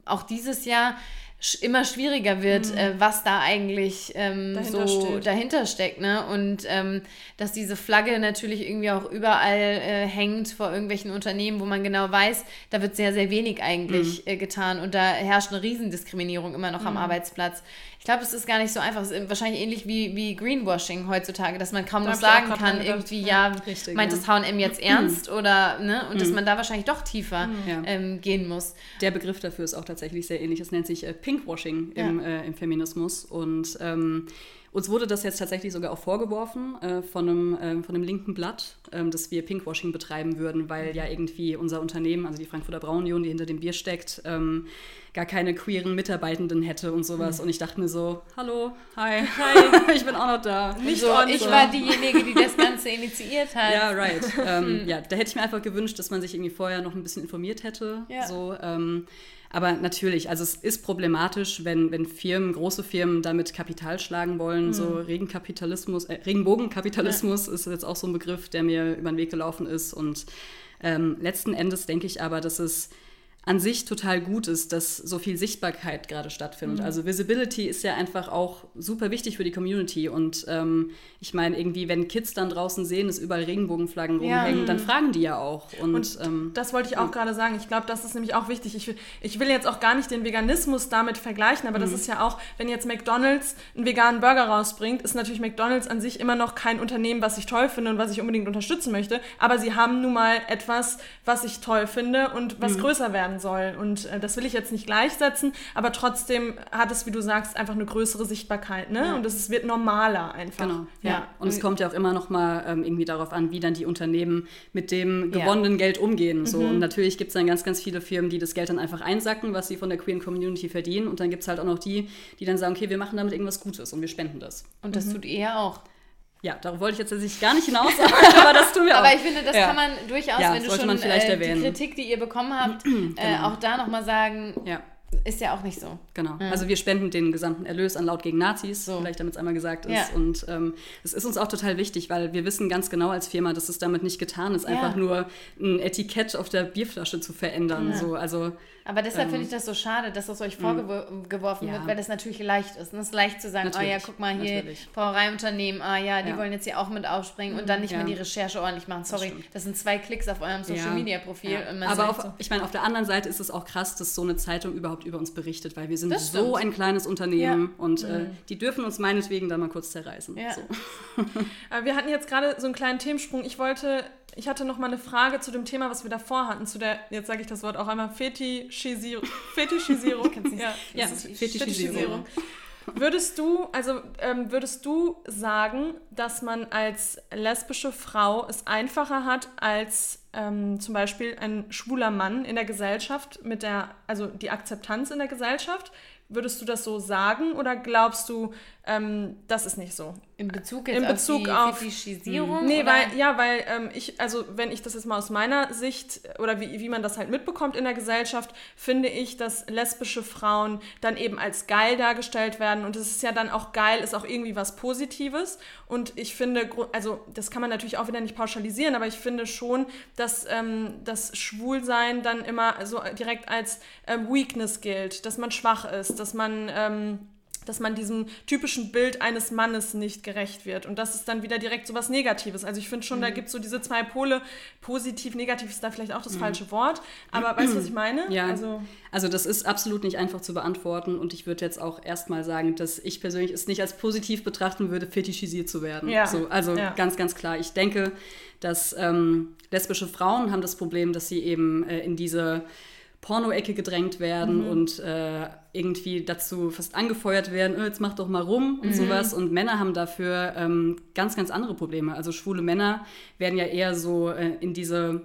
auch dieses Jahr immer schwieriger wird, mhm. äh, was da eigentlich ähm, dahinter so steht. dahinter steckt. Ne? Und ähm, dass diese Flagge natürlich irgendwie auch überall äh, hängt vor irgendwelchen Unternehmen, wo man genau weiß, da wird sehr, sehr wenig eigentlich mhm. äh, getan. Und da herrscht eine Riesendiskriminierung immer noch mhm. am Arbeitsplatz. Ich glaube, es ist gar nicht so einfach. Es ist wahrscheinlich ähnlich wie, wie Greenwashing heutzutage, dass man kaum da noch sagen kann, irgendwie, ja, richtig, meint ja. das H&M jetzt *clears throat* ernst oder, ne? Und dass mhm. man da wahrscheinlich doch tiefer mhm. ähm, gehen muss. Der Begriff dafür ist auch tatsächlich sehr ähnlich. Es nennt sich äh, Pinkwashing im, äh, im Feminismus und ähm, uns wurde das jetzt tatsächlich sogar auch vorgeworfen äh, von, einem, äh, von einem linken Blatt, äh, dass wir Pinkwashing betreiben würden, weil ja irgendwie unser Unternehmen, also die Frankfurter Braunion, die hinter dem Bier steckt, ähm, gar keine queeren Mitarbeitenden hätte und sowas. Mhm. Und ich dachte mir so, hallo, hi, hi, *laughs* ich bin auch noch da. Nicht so, ich war diejenige, die das Ganze initiiert hat. Ja, right. *laughs* ähm, ja, da hätte ich mir einfach gewünscht, dass man sich irgendwie vorher noch ein bisschen informiert hätte. Ja. So, ähm, aber natürlich, also es ist problematisch, wenn, wenn Firmen, große Firmen damit Kapital schlagen wollen. Mhm. So Regenkapitalismus, äh, Regenbogenkapitalismus ja. ist jetzt auch so ein Begriff, der mir über den Weg gelaufen ist. Und ähm, letzten Endes denke ich aber, dass es an sich total gut ist, dass so viel Sichtbarkeit gerade stattfindet. Mhm. Also Visibility ist ja einfach auch super wichtig für die Community. Und ähm, ich meine, irgendwie, wenn Kids dann draußen sehen, dass überall Regenbogenflaggen rumhängen, ja. dann mhm. fragen die ja auch. Und, und ähm, das wollte ich auch gerade sagen. Ich glaube, das ist nämlich auch wichtig. Ich will, ich will jetzt auch gar nicht den Veganismus damit vergleichen, aber mhm. das ist ja auch, wenn jetzt McDonalds einen veganen Burger rausbringt, ist natürlich McDonalds an sich immer noch kein Unternehmen, was ich toll finde und was ich unbedingt unterstützen möchte. Aber sie haben nun mal etwas, was ich toll finde und was mhm. größer werden werden soll. Und äh, das will ich jetzt nicht gleichsetzen, aber trotzdem hat es, wie du sagst, einfach eine größere Sichtbarkeit. Ne? Ja. Und es wird normaler einfach. Genau. Ja. ja. Und es kommt ja auch immer noch mal ähm, irgendwie darauf an, wie dann die Unternehmen mit dem gewonnenen ja. Geld umgehen. So. Mhm. Und natürlich gibt es dann ganz, ganz viele Firmen, die das Geld dann einfach einsacken, was sie von der queeren Community verdienen. Und dann gibt es halt auch noch die, die dann sagen, okay, wir machen damit irgendwas Gutes und wir spenden das. Und das mhm. tut ihr auch. Ja, darauf wollte ich jetzt tatsächlich gar nicht hinaus, *laughs* aber das tun wir auch. Aber ich finde, das ja. kann man durchaus, ja, wenn du schon äh, die Kritik, die ihr bekommen habt, *clears throat* äh, genau. auch da nochmal sagen, ja. ist ja auch nicht so. Genau. Mhm. Also wir spenden den gesamten Erlös an Laut gegen Nazis, so. vielleicht damit es einmal gesagt ist. Und ähm, es ist uns auch total wichtig, weil wir wissen ganz genau als Firma, dass es damit nicht getan ist, einfach nur ein Etikett auf der Bierflasche zu verändern. So, also aber deshalb ähm, finde ich das so schade, dass das euch hm. vorgeworfen ja. wird, weil das natürlich leicht ist. Und es ist leicht zu sagen, natürlich, oh ja, guck mal hier, Brauereiunternehmen, ah ja, die ja. wollen jetzt hier auch mit aufspringen und dann nicht ja. mehr die Recherche ordentlich machen. Sorry, das, das sind zwei Klicks auf eurem Social Media Profil. Aber auf, so. ich meine, auf der anderen Seite ist es auch krass, dass so eine Zeitung überhaupt über uns berichtet, weil wir sind so ein kleines Unternehmen und mhm. äh, die dürfen uns meinetwegen da mal kurz zerreißen. So. *laughs* wir hatten jetzt gerade so einen kleinen Themensprung. Ich wollte ich hatte noch mal eine Frage zu dem Thema, was wir davor hatten, zu der, jetzt sage ich das Wort auch einmal, Fetischisierung. *laughs* Fetischisierung. ja, ja Fetischisierung. Würdest du, also ähm, würdest du sagen, dass man als lesbische Frau es einfacher hat als ähm, zum Beispiel ein schwuler Mann in der Gesellschaft mit der, also die Akzeptanz in der Gesellschaft? Würdest du das so sagen oder glaubst du, ähm, das ist nicht so? In Bezug jetzt in Bezug auf die Fetischisierung? Nee, oder? weil, ja, weil ähm, ich, also wenn ich das jetzt mal aus meiner Sicht oder wie, wie man das halt mitbekommt in der Gesellschaft, finde ich, dass lesbische Frauen dann eben als geil dargestellt werden und es ist ja dann auch geil, ist auch irgendwie was Positives und ich finde, also das kann man natürlich auch wieder nicht pauschalisieren, aber ich finde schon, dass ähm, das Schwulsein dann immer so direkt als ähm, Weakness gilt, dass man schwach ist, dass man ähm, dass man diesem typischen Bild eines Mannes nicht gerecht wird. Und das ist dann wieder direkt so was Negatives. Also ich finde schon, mhm. da gibt es so diese zwei Pole. Positiv, negativ ist da vielleicht auch das mhm. falsche Wort. Aber *clears throat* weißt du, was ich meine? Ja. Also, also das ist absolut nicht einfach zu beantworten. Und ich würde jetzt auch erstmal sagen, dass ich persönlich es nicht als positiv betrachten würde, fetischisiert zu werden. Ja. So, also ja. ganz, ganz klar. Ich denke, dass ähm, lesbische Frauen haben das Problem, dass sie eben äh, in diese Porno-Ecke gedrängt werden mhm. und äh, irgendwie dazu fast angefeuert werden, oh, jetzt mach doch mal rum und mhm. sowas. Und Männer haben dafür ähm, ganz, ganz andere Probleme. Also schwule Männer werden ja eher so äh, in diese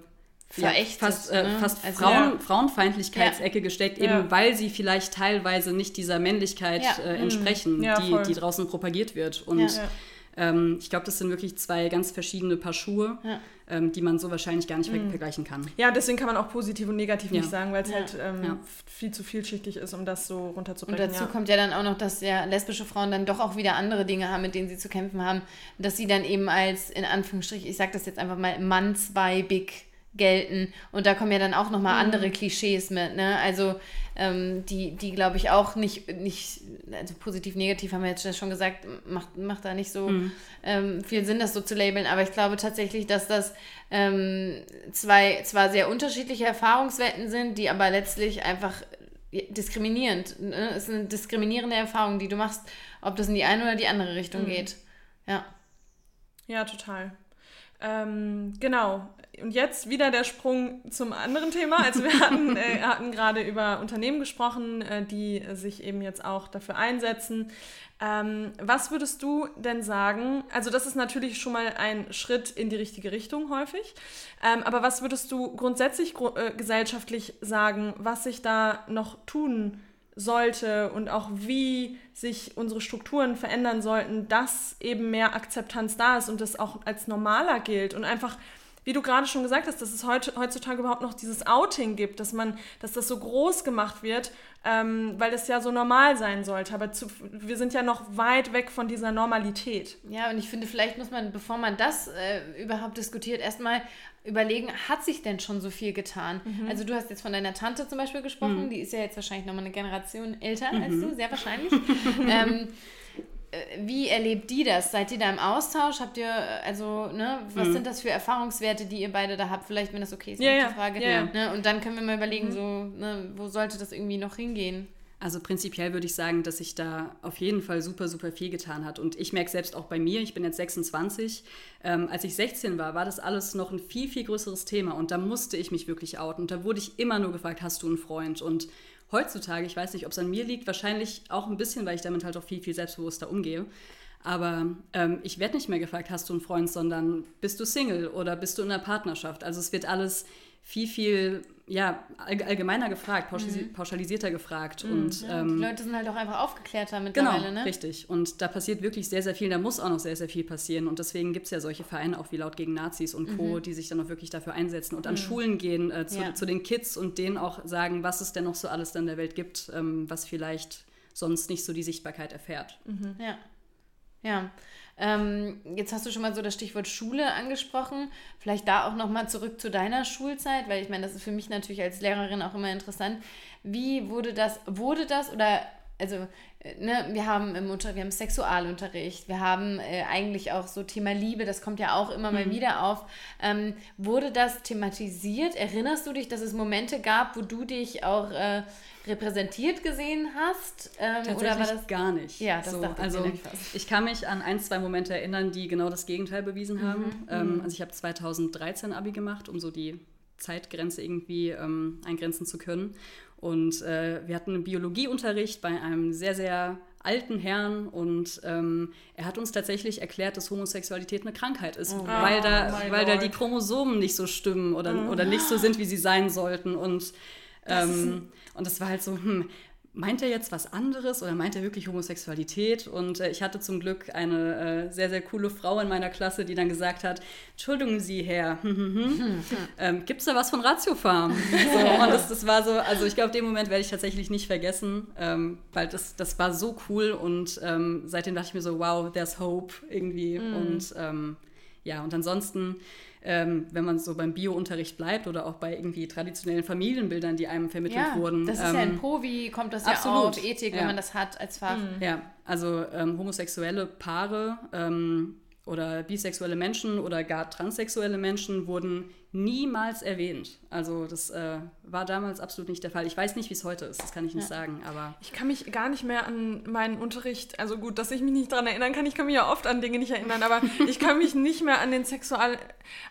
ja, fast, äh, ne? fast also, Frauen, ja. Frauenfeindlichkeitsecke ja. gesteckt, eben ja. weil sie vielleicht teilweise nicht dieser Männlichkeit äh, mhm. entsprechen, die, die draußen propagiert wird. Und Ähm, ich glaube, das sind wirklich zwei ganz verschiedene Paar Schuhe, Ja. ähm, die man so wahrscheinlich gar nicht ver- vergleichen kann. Ja, deswegen kann man auch positiv und negativ Ja. nicht sagen, weil es Ja. halt ähm, Ja. viel zu vielschichtig ist, um das so Und runterzubrechen. dazu ja. kommt ja dann auch noch, dass ja lesbische Frauen dann doch auch wieder andere Dinge haben, mit denen sie zu kämpfen haben, dass sie dann eben als, in Anführungsstrichen, ich sag das jetzt einfach mal, mannsweibig gelten. Und da kommen ja dann auch nochmal andere Klischees mit, ne? Also, ähm, die, die glaube ich auch nicht, nicht, also positiv, negativ haben wir jetzt schon gesagt, macht, macht da nicht so ähm, viel Sinn, das so zu labeln. Aber ich glaube tatsächlich, dass das ähm, zwei zwar sehr unterschiedliche Erfahrungswelten sind, die aber letztlich einfach diskriminierend. Ne? Es ist eine diskriminierende Erfahrung, die du machst, ob das in die eine oder die andere Richtung geht. Ja. Ja, total. Ähm, genau. Und jetzt wieder der Sprung zum anderen Thema. Also wir hatten, *laughs* äh, hatten gerade über Unternehmen gesprochen, äh, die sich eben jetzt auch dafür einsetzen. Ähm, was würdest du denn sagen? Also das ist natürlich schon mal ein Schritt in die richtige Richtung häufig. Ähm, aber was würdest du grundsätzlich gru äh, gesellschaftlich sagen, was sich da noch tun sollte und auch wie sich unsere Strukturen verändern sollten, dass eben mehr Akzeptanz da ist und das auch als normaler gilt und einfach wie du gerade schon gesagt hast, dass es heutzutage überhaupt noch dieses Outing gibt, dass man, dass das so groß gemacht wird, ähm, weil das ja so normal sein sollte. Aber zu, wir sind ja noch weit weg von dieser Normalität. Ja, und ich finde, vielleicht muss man, bevor man das äh, überhaupt diskutiert, erstmal überlegen, hat sich denn schon so viel getan? Also du hast jetzt von deiner Tante zum Beispiel gesprochen, die ist ja jetzt wahrscheinlich nochmal eine Generation älter als du, sehr wahrscheinlich. *laughs* ähm, äh, wie erlebt die das? Seid ihr da im Austausch? Habt ihr, äh, also, ne, was sind das für Erfahrungswerte, die ihr beide da habt? Vielleicht, wenn das okay ist, Ja, ja, die Frage. ja, ja. Ne? Und dann können wir mal überlegen, so, ne, wo sollte das irgendwie noch hingehen? Also prinzipiell würde ich sagen, dass sich da auf jeden Fall super, super viel getan hat. Und ich merke selbst auch bei mir, ich bin jetzt 26, ähm, als ich 16 war, war das alles noch ein viel, viel größeres Thema. Und da musste ich mich wirklich outen. Und da wurde ich immer nur gefragt, hast du einen Freund? Und heutzutage, ich weiß nicht, ob es an mir liegt, wahrscheinlich auch ein bisschen, weil ich damit halt auch viel, viel selbstbewusster umgehe. Aber ähm, ich werde nicht mehr gefragt, hast du einen Freund, sondern bist du Single oder bist du in einer Partnerschaft? Also es wird alles viel, viel ja, all, allgemeiner gefragt, pauschalisi pauschalisierter gefragt. Und, Ja, ähm, die Leute sind halt auch einfach aufgeklärter Genau, mittlerweile, ne? richtig. Und da passiert wirklich sehr, sehr viel. Da muss auch noch sehr, sehr viel passieren. Und deswegen gibt es ja solche Vereine auch wie Laut gegen Nazis und Co., die sich dann auch wirklich dafür einsetzen und an Schulen gehen, äh, zu, Ja. zu den Kids und denen auch sagen, was es denn noch so alles in der Welt gibt, ähm, was vielleicht sonst nicht so die Sichtbarkeit erfährt. Ja. Ja. Ähm, jetzt hast du schon mal so das Stichwort Schule angesprochen. Vielleicht da auch nochmal zurück zu deiner Schulzeit, weil ich meine, das ist für mich natürlich als Lehrerin auch immer interessant. Wie wurde das, wurde das oder, also, äh, ne, wir haben im Unterricht, wir haben Sexualunterricht, wir haben äh, eigentlich auch so Thema Liebe, das kommt ja auch immer mal wieder auf. Ähm, wurde das thematisiert? Erinnerst du dich, dass es Momente gab, wo du dich auch äh, repräsentiert gesehen hast? Ähm, oder war das gar nicht. Ja, das so, dachte ich also nämlich fast. ich kann mich an ein, zwei Momente erinnern, die genau das Gegenteil bewiesen haben. Mhm, Ähm, also ich habe 2013 Abi gemacht, um so die Zeitgrenze irgendwie ähm, eingrenzen zu können. Und äh, wir hatten einen Biologieunterricht bei einem sehr, sehr alten Herrn und ähm, er hat uns tatsächlich erklärt, dass Homosexualität eine Krankheit ist, weil, da, mein weil da die Chromosomen nicht so stimmen oder, oder nicht so sind, wie sie sein sollten. Und ähm, und das war halt so, hm, meint er jetzt was anderes oder meint er wirklich Homosexualität? Und äh, ich hatte zum Glück eine äh, sehr, sehr coole Frau in meiner Klasse, die dann gesagt hat, Entschuldigen Sie, Herr, hm, hm, hm, ähm, gibt es da was von Ratiofarm? *laughs* So, und das, das war so, also ich glaube, den Moment werde ich tatsächlich nicht vergessen, ähm, weil das, das war so cool und ähm, seitdem dachte ich mir so, wow, there's hope irgendwie. Und ähm, ja, und ansonsten, ähm, wenn man so beim Bio-Unterricht bleibt oder auch bei irgendwie traditionellen Familienbildern, die einem vermittelt Ja, wurden. das ist ja ähm, in Povi, kommt das absolut, ja auf, Ethik, wenn ja. man das hat als Fach. Ja, also ähm, homosexuelle Paare ähm, oder bisexuelle Menschen oder gar transsexuelle Menschen wurden niemals erwähnt. Also das äh, war damals absolut nicht der Fall. Ich weiß nicht, wie es heute ist, das kann ich nicht sagen, aber Ich kann mich gar nicht mehr an meinen Unterricht, also gut, dass ich mich nicht daran erinnern kann, ich kann mich ja oft an Dinge nicht erinnern, aber ich kann mich nicht mehr an den Sexual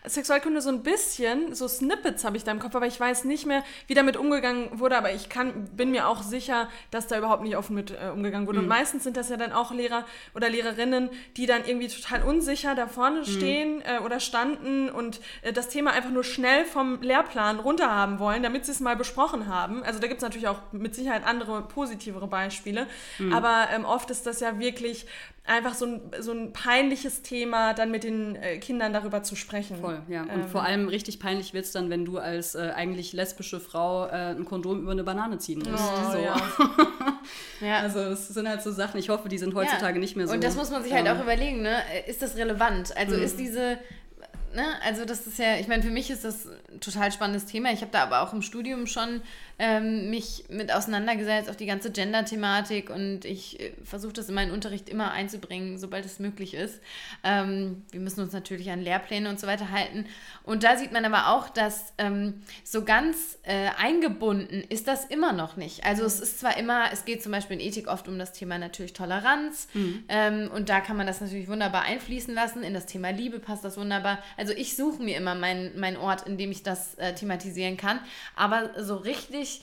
Sexualkunde so ein bisschen, so Snippets habe ich da im Kopf, aber ich weiß nicht mehr, wie damit umgegangen wurde, aber ich kann, bin mir auch sicher, dass da überhaupt nicht offen mit äh, umgegangen wurde. Und meistens sind das ja dann auch Lehrer oder Lehrerinnen, die dann irgendwie total unsicher da vorne stehen äh, oder standen und äh, das Thema einfach einfach nur schnell vom Lehrplan runterhaben wollen, damit sie es mal besprochen haben. Also da gibt es natürlich auch mit Sicherheit andere positivere Beispiele, mhm. aber ähm, oft ist das ja wirklich einfach so ein, so ein peinliches Thema, dann mit den äh, Kindern darüber zu sprechen. Voll, ja. Und ähm, vor allem richtig peinlich wird es dann, wenn du als äh, eigentlich lesbische Frau äh, ein Kondom über eine Banane ziehen musst. Oh, so. ja. *laughs* ja. Also es sind halt so Sachen, ich hoffe, die sind heutzutage ja. nicht mehr so. Und das muss man sich halt auch überlegen, ne? Ist das relevant? Also mhm. ist diese Ne? Also das ist ja, ich meine, für mich ist das ein total spannendes Thema. Ich habe da aber auch im Studium schon ähm, mich mit auseinandergesetzt, auf die ganze Gender-Thematik und ich äh, versuche das in meinen Unterricht immer einzubringen, sobald es möglich ist. Ähm, wir müssen uns natürlich an Lehrpläne und so weiter halten. Und da sieht man aber auch, dass ähm, so ganz äh, eingebunden ist das immer noch nicht. Also es ist zwar immer, es geht zum Beispiel in Ethik oft um das Thema natürlich Toleranz mhm. Ähm, und da kann man das natürlich wunderbar einfließen lassen. In das Thema Liebe passt das wunderbar. Also ich suche mir immer meinen mein Ort, in dem ich das äh, thematisieren kann. Aber so richtig wirklich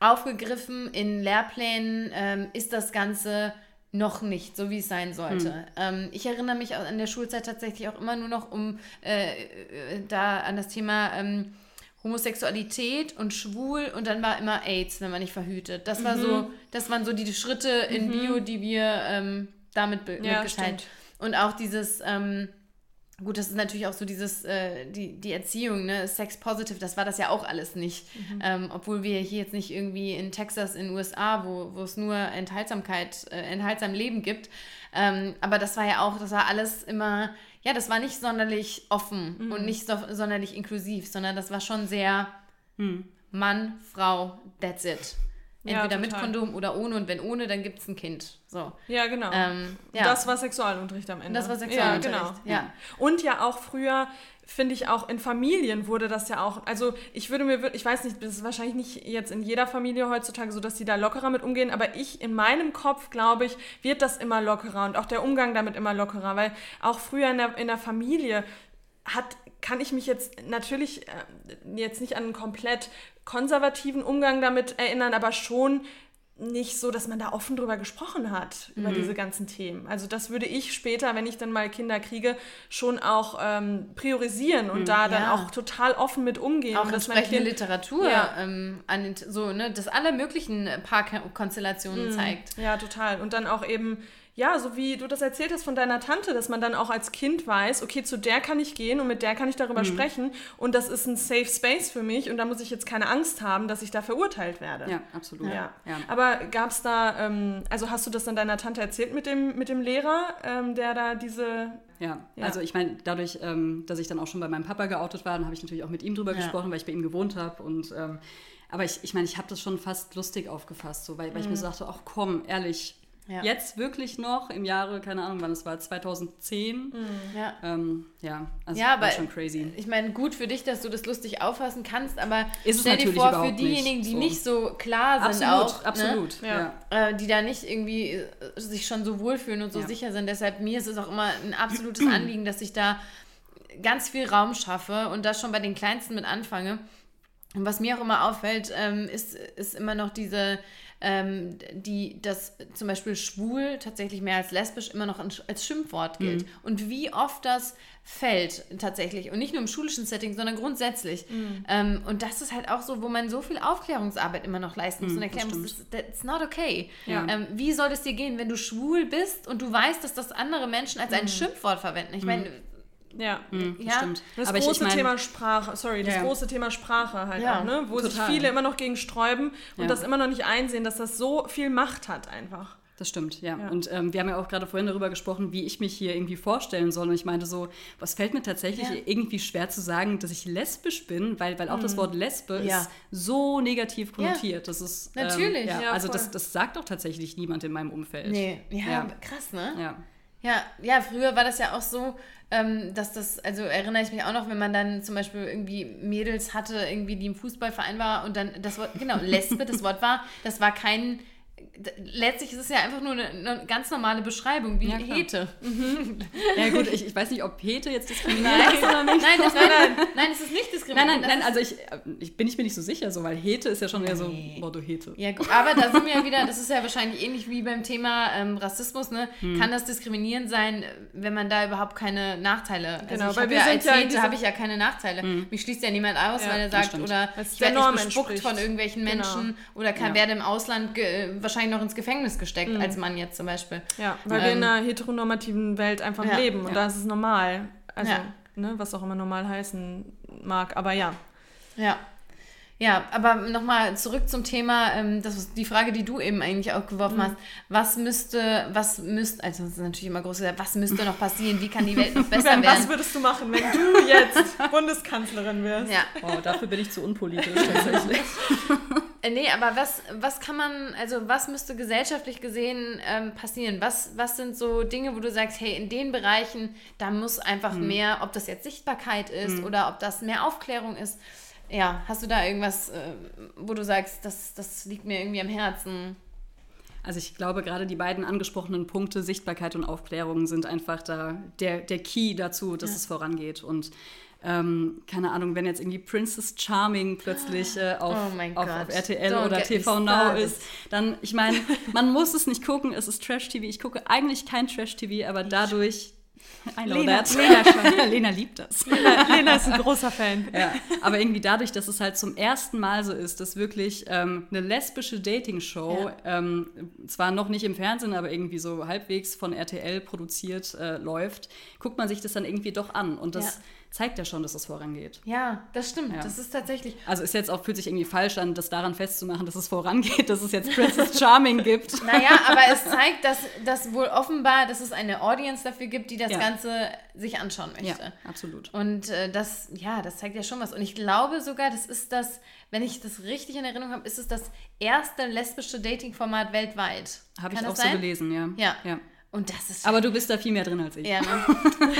aufgegriffen in Lehrplänen ähm, ist das Ganze noch nicht, so wie es sein sollte. Hm. Ähm, ich erinnere mich an der Schulzeit tatsächlich auch immer nur noch um äh, äh, da an das Thema ähm, Homosexualität und schwul und dann war immer AIDS, wenn man nicht verhütet. Das war mhm. so, das waren so die Schritte in mhm. Bio, die wir ähm, damit ja, mitgeteilt. Und auch dieses ähm, Gut, das ist natürlich auch so dieses, äh, die, die Erziehung, ne, Sex Positive, das war das ja auch alles nicht. Mhm. Ähm, obwohl wir hier jetzt nicht irgendwie in Texas, in den USA, wo, wo es nur Enthaltsamkeit, äh, enthaltsam Leben gibt. Ähm, aber das war ja auch, das war alles immer, ja, das war nicht sonderlich offen mhm. und nicht so, sonderlich inklusiv, sondern das war schon sehr mhm. Mann, Frau, that's it. Entweder ja, mit Kondom oder ohne und wenn ohne, dann gibt es ein Kind. So. Ja, genau. Ähm, ja. Das war Sexualunterricht am Ende. Das war Sexualunterricht. Ja, genau. Ja. Und ja auch früher finde ich auch in Familien wurde das ja auch, also ich würde mir, ich weiß nicht, das ist wahrscheinlich nicht jetzt in jeder Familie heutzutage so, dass die da lockerer mit umgehen, aber ich in meinem Kopf, glaube ich, wird das immer lockerer und auch der Umgang damit immer lockerer, weil auch früher in der, in der Familie hat, kann ich mich jetzt natürlich äh, jetzt nicht an einen komplett konservativen Umgang damit erinnern, aber schon nicht so, dass man da offen drüber gesprochen hat, über mhm. diese ganzen Themen. Also das würde ich später, wenn ich dann mal Kinder kriege, schon auch ähm, priorisieren und mhm, da dann ja. auch total offen mit umgehen. Auch entsprechende kind, Literatur, ja. ähm, an den, so, ne, das alle möglichen Paarkonstellationen mhm. zeigt. Ja, total. Und dann auch eben ja, so wie du das erzählt hast von deiner Tante, dass man dann auch als Kind weiß, okay, zu der kann ich gehen und mit der kann ich darüber mhm. sprechen und das ist ein Safe Space für mich und da muss ich jetzt keine Angst haben, dass ich da verurteilt werde. Ja, absolut. Ja. ja. Aber gab es da, ähm, also hast du das dann deiner Tante erzählt mit dem, mit dem Lehrer, ähm, der da diese ja, ja. also ich meine, dadurch, ähm, dass ich dann auch schon bei meinem Papa geoutet war, dann habe ich natürlich auch mit ihm drüber ja. gesprochen, weil ich bei ihm gewohnt habe. Und ähm, aber ich, ich meine, ich habe das schon fast lustig aufgefasst, so, weil, weil mhm. ich mir mhm. so dachte, ach komm, ehrlich, ja. Jetzt wirklich noch im Jahre, keine Ahnung, wann es war, 2010. Mhm. Ja. Ähm, ja, also ja, aber schon crazy. Ich meine, gut für dich, dass du das lustig auffassen kannst, aber ist stell dir vor, für diejenigen, die so. nicht so klar sind absolut, auch, ne? absolut, ne? ja. Äh, die da nicht irgendwie äh, sich schon so wohlfühlen und so sicher sind. Deshalb mir ist es auch immer ein absolutes *clears throat* Anliegen, dass ich da ganz viel Raum schaffe und das schon bei den Kleinsten mit anfange. Und was mir auch immer auffällt, ähm, ist, ist immer noch diese ähm, die das zum Beispiel schwul tatsächlich mehr als lesbisch immer noch als Schimpfwort gilt. Mhm. Und wie oft das fällt tatsächlich. Und nicht nur im schulischen Setting, sondern grundsätzlich. Mhm. Ähm, und das ist halt auch so, wo man so viel Aufklärungsarbeit immer noch leisten muss mhm, und erklären muss, that's not okay. Ja. Ähm, wie soll es dir gehen, wenn du schwul bist und du weißt, dass das andere Menschen als ein mhm. Schimpfwort verwenden? Ich meine, mhm. Ja, mhm, ja. stimmt. Das Aber große ich, ich mein, Thema Sprache, sorry, das ja. große Thema Sprache halt ja, auch, ne? Wo total. sich viele immer noch gegen sträuben und ja. das immer noch nicht einsehen, dass das so viel Macht hat einfach. Das stimmt, ja. ja. Und ähm, wir haben ja auch gerade vorhin darüber gesprochen, wie ich mich hier irgendwie vorstellen soll. Und ich meinte so, was fällt mir tatsächlich ja. irgendwie schwer zu sagen, dass ich lesbisch bin, weil, weil auch mhm. das Wort Lesbe ja. ist so negativ konnotiert. Das ist ähm, natürlich. Ähm, also das, das sagt doch tatsächlich niemand in meinem Umfeld. Nee, ja, krass, ne? Ja. Ja, ja, früher war das ja auch so, ähm, dass das, also erinnere ich mich auch noch, wenn man dann zum Beispiel irgendwie Mädels hatte, irgendwie, die im Fußballverein war und dann das Wort, genau, Lesbe, das Wort war, das war kein letztlich ist es ja einfach nur eine, eine ganz normale Beschreibung, wie Ja. Hete. Ja gut, ich, ich weiß nicht, ob Hete jetzt diskriminierend ist oder nicht. Nein, das, nein, nein, nein, es ist nicht Nein, diskriminierend. nein, nein, ist- also ich, ich bin ich mir nicht so sicher, so, weil Hete ist ja schon eher so, boah, du Hete. Ja, gut, aber da sind wir ja wieder, das ist ja wahrscheinlich ähnlich wie beim Thema ähm, Rassismus, ne? Hm. Kann das diskriminierend sein, wenn man da überhaupt keine Nachteile Genau, also weil wir ja sind als ja Hete habe ich ja keine Nachteile. Mich schließt ja niemand aus, Ja, weil er sagt, oder ich werde nicht bespuckt entspricht. von irgendwelchen Genau. Menschen oder kann, Ja. werde im Ausland ge wahrscheinlich noch ins Gefängnis gesteckt, Mhm. als Mann jetzt zum Beispiel. Ja, weil wir Ähm, in einer heteronormativen Welt einfach ja, leben und ja. da ist es normal. Also, ne, was auch immer normal heißen mag. Aber ja. Ja. Ja, aber nochmal zurück zum Thema, ähm, das ist die Frage, die du eben eigentlich auch geworfen Mhm. hast. Was müsste, was müsste, also das ist natürlich immer groß gesagt, was müsste noch passieren? Wie kann die Welt noch besser werden? was würdest du machen, wenn du jetzt *laughs* Bundeskanzlerin wärst? Ja, Oh, dafür bin ich zu unpolitisch tatsächlich. *laughs* Äh, nee, aber was, was kann man, also was müsste gesellschaftlich gesehen ähm, passieren? Was, was sind so Dinge, wo du sagst, hey, in den Bereichen, da muss einfach Hm. mehr, ob das jetzt Sichtbarkeit ist oder ob das mehr Aufklärung ist. Ja, hast du da irgendwas, äh, wo du sagst, das, das liegt mir irgendwie am Herzen? Also ich glaube, gerade die beiden angesprochenen Punkte, Sichtbarkeit und Aufklärung, sind einfach da der, der Key dazu, dass es vorangeht. Und ähm, keine Ahnung, wenn jetzt irgendwie Princess Charming plötzlich äh, auf, Oh auf, auf RTL Don't oder TV Now ist, dann, ich meine, man muss es nicht gucken, es ist Trash-TV. Ich gucke eigentlich kein Trash-TV, aber dadurch... Lena-. Lena schon. *laughs* Lena liebt das. Lena ist ein großer Fan. Ja, aber irgendwie dadurch, dass es halt zum ersten Mal so ist, dass wirklich ähm, eine lesbische Dating-Show, ähm, zwar noch nicht im Fernsehen, aber irgendwie so halbwegs von RTL produziert äh, läuft, guckt man sich das dann irgendwie doch an. Und das Ja. Zeigt ja schon, dass es vorangeht. Ja, das stimmt. Ja. Das ist tatsächlich. Also ist jetzt auch, fühlt sich irgendwie falsch an, das daran festzumachen, dass es vorangeht, dass es jetzt Princess Charming gibt. *laughs* Naja, aber es zeigt, dass, dass wohl offenbar, dass es eine Audience dafür gibt, die das Ja. Ganze sich anschauen Ja, möchte. absolut. Und äh, das, ja, das zeigt ja schon was. Und ich glaube sogar, das ist das, wenn ich das richtig in Erinnerung habe, ist es das erste lesbische Dating-Format weltweit. Habe ich auch das so sein? gelesen, ja. Ja. ja. Und das ist Aber du bist da viel mehr drin als ich. ja, ne?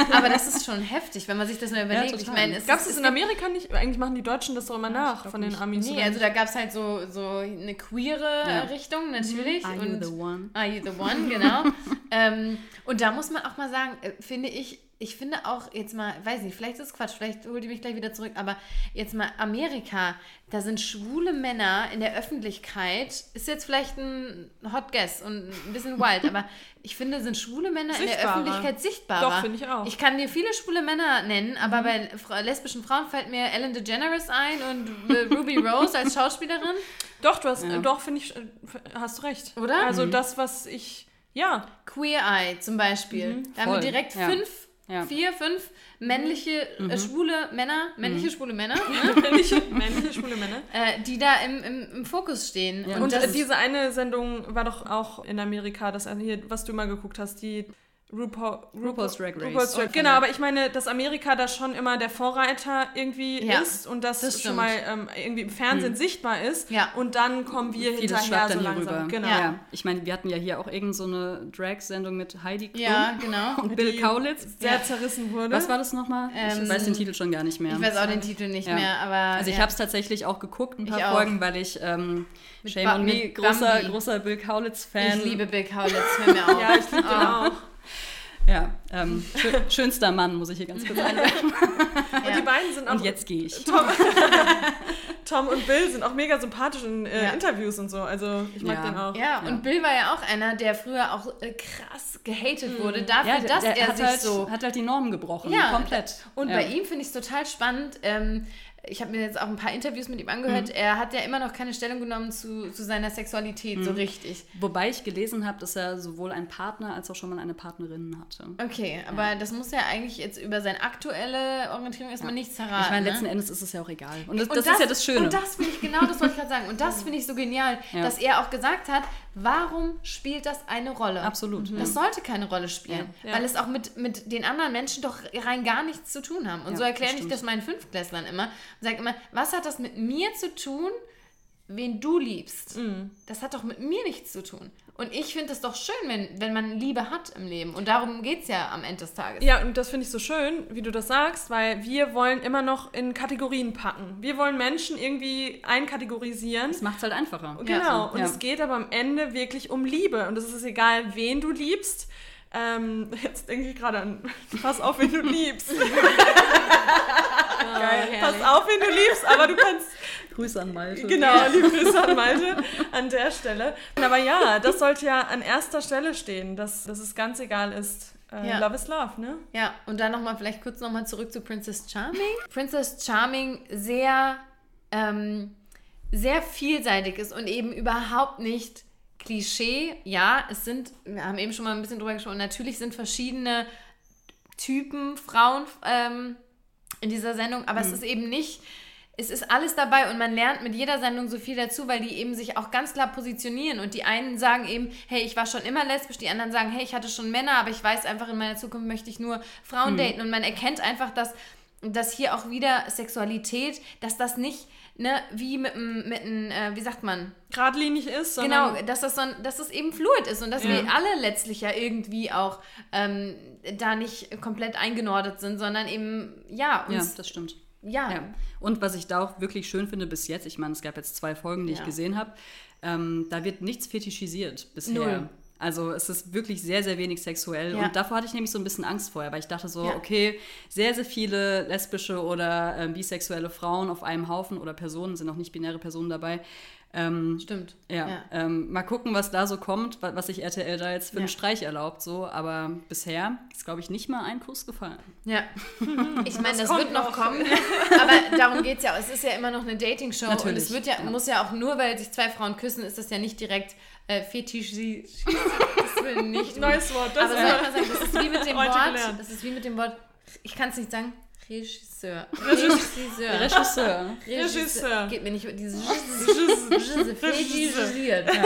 *laughs* Aber das ist schon heftig, wenn man sich das mal überlegt. ich total. meine, es Gab es in Amerika nicht? Eigentlich machen die Deutschen das doch immer nach von den. Amis. Nee, also da gab es halt so, so eine queere Ja. Richtung, natürlich. Are you und the one? Are you the one, genau. *laughs* ähm, und da muss man auch mal sagen, äh, finde ich, ich finde auch jetzt mal, weiß nicht, vielleicht ist es Quatsch, vielleicht holt ihr mich gleich wieder zurück, aber jetzt mal Amerika, da sind schwule Männer in der Öffentlichkeit, ist jetzt vielleicht ein Hot Guess und ein bisschen wild, aber *laughs* ich finde, sind schwule Männer in der Sichtbarer. Öffentlichkeit sichtbarer. Doch, finde ich auch. Ich kann dir viele schwule Männer nennen, aber bei fra- lesbischen Frauen fällt mir Ellen DeGeneres ein und äh, Ruby Rose als Schauspielerin. Doch, du hast, Ja. doch, finde ich, äh, hast du recht. Oder? Also das, was ich, ja, Queer Eye zum Beispiel. da haben wir direkt ja. fünf, Ja. vier, fünf männliche, äh, schwule Männer, männliche schwule Männer, *laughs* ne? männliche, männliche schwule Männer. äh, die da im, im, im Fokus stehen. Ja, Und, Und äh, diese eine Sendung war doch auch in Amerika, das also hier, was du immer geguckt hast, die RuPaul, RuPaul's Drag Race. RuPaul's Drag, Oh, genau, aber ich meine, dass Amerika da schon immer der Vorreiter irgendwie Ja, ist und das, das schon mal ähm, irgendwie im Fernsehen sichtbar ist. Ja. Und dann kommen wir Vieles hinterher so langsam. rüber. Genau. Ja. Ich meine, wir hatten ja hier auch irgend so eine Drag-Sendung mit Heidi Klum ja, genau. *laughs* und Bill Kaulitz. Sehr Ja. zerrissen wurde. Was war das nochmal? Ähm, ich weiß den Titel schon gar nicht mehr. Ich weiß auch den Titel nicht mehr, aber. also ich habe es tatsächlich auch geguckt, ein paar Ich auch. Folgen, weil ich ähm, Shame Ba- on Me, großer, Bambi. großer Bill Kaulitz-Fan. Ich liebe Bill Kaulitz, hör mir *laughs* auf. ja, ich liebe den auch. Ja, ähm, schö *laughs* schönster Mann, muss ich hier ganz kurz einwerfen. Und die beiden sind auch. Und jetzt gehe ich. Tom, *laughs* Tom und Bill sind auch mega sympathisch in äh, Ja. Interviews und so. Also ich mag Ja. den auch. Ja, und Bill war ja auch einer, der früher auch äh, krass gehatet wurde, dafür, Ja, der, dass der er hat, sich halt, so hat halt die Normen gebrochen, Ja, komplett. Und ja. bei ihm finde ich es total spannend. Ähm, ich habe mir jetzt auch ein paar Interviews mit ihm angehört. Er hat ja immer noch keine Stellung genommen zu, zu seiner Sexualität, so richtig. Wobei ich gelesen habe, dass er sowohl einen Partner als auch schon mal eine Partnerin hatte. Okay, aber das muss ja eigentlich jetzt über seine aktuelle Orientierung erstmal nichts verraten. Ich meine, ne? letzten Endes ist es ja auch egal. Und das, Und das, ist ja das Schöne. Und das finde ich, genau das wollte ich gerade sagen. Und das *laughs* finde ich so genial, Ja. dass er auch gesagt hat, warum spielt das eine Rolle? Absolut. Das Ja. sollte keine Rolle spielen, Ja. weil es auch mit, mit den anderen Menschen doch rein gar nichts zu tun haben. Und Ja, so erkläre das ich das meinen Fünftklässlern immer und sage immer, was hat das mit mir zu tun, wen du liebst? Mhm. Das hat doch mit mir nichts zu tun. Und ich finde es doch schön, wenn, wenn man Liebe hat im Leben. Und darum geht es ja am Ende des Tages. Ja, und das finde ich so schön, wie du das sagst, weil wir wollen immer noch in Kategorien packen. Wir wollen Menschen irgendwie einkategorisieren. Das macht es halt einfacher. Genau, Ja, und ja. es geht aber am Ende wirklich um Liebe. Und es ist egal, wen du liebst. Ähm, jetzt denke ich gerade an, pass auf, wen du *laughs* liebst. *laughs* *laughs* Geil, Pass auf, wen du liebst, aber du kannst Grüße an Malte. Genau, liebe Grüße an Malte an der Stelle. Aber ja, das sollte ja an erster Stelle stehen, dass, dass es ganz egal ist. Äh, Ja. Love is Love, ne? Ja, und dann nochmal, vielleicht kurz nochmal zurück zu Princess Charming. Princess Charming sehr, ähm, sehr vielseitig ist und eben überhaupt nicht Klischee. Ja, es sind, wir haben eben schon mal ein bisschen drüber gesprochen, natürlich sind verschiedene Typen Frauen ähm, in dieser Sendung, aber es ist eben nicht. Es ist alles dabei und man lernt mit jeder Sendung so viel dazu, weil die eben sich auch ganz klar positionieren. Und die einen sagen eben, hey, ich war schon immer lesbisch, die anderen sagen, hey, ich hatte schon Männer, aber ich weiß einfach, in meiner Zukunft möchte ich nur Frauen daten. Und man erkennt einfach, dass, dass hier auch wieder Sexualität, dass das nicht, ne, wie mit einem, mit einem, äh, wie sagt man, Geradlinig ist, sondern Genau, dass das, so ein, dass das eben fluid ist und dass Ja. wir alle letztlich ja irgendwie auch ähm, da nicht komplett eingenordet sind, sondern eben, ja, Ja, uns, das stimmt. ja, Ja. Und was ich da auch wirklich schön finde bis jetzt, ich meine, es gab jetzt zwei Folgen, die Ja. ich gesehen habe, ähm, da wird nichts fetischisiert bisher. Null. Also es ist wirklich sehr, sehr wenig sexuell. Ja. Und davor hatte ich nämlich so ein bisschen Angst vorher, weil ich dachte so, Ja. okay, sehr, sehr viele lesbische oder ähm, bisexuelle Frauen auf einem Haufen oder Personen, sind auch nicht binäre Personen dabei. Ähm, stimmt. ja, Ja. Ähm, mal gucken, was da so kommt, wa- was sich RTL da jetzt für einen Ja. Streich erlaubt. So. Aber bisher ist, glaube ich, nicht mal ein Kuss gefallen. Ja. *laughs* Ich meine, das, kommt wird noch kommen. *laughs* Aber darum geht es ja. auch. Es ist ja immer noch eine Dating-Show. Und Natürlich, es wird ja, ja. muss ja auch nur, weil sich zwei Frauen küssen, ist das ja nicht direkt äh, Fetisch. *laughs* Das will nicht. neues Wort. Das Aber ist soll ich mal sagen, das ist wie mit dem Wort. gelernt. Das ist wie mit dem Wort. Ich kann es nicht sagen. *laughs* Regisseur. Regisseur. Regisseur. Regisseur. Geht mir nicht dieses fetishisiert. *laughs*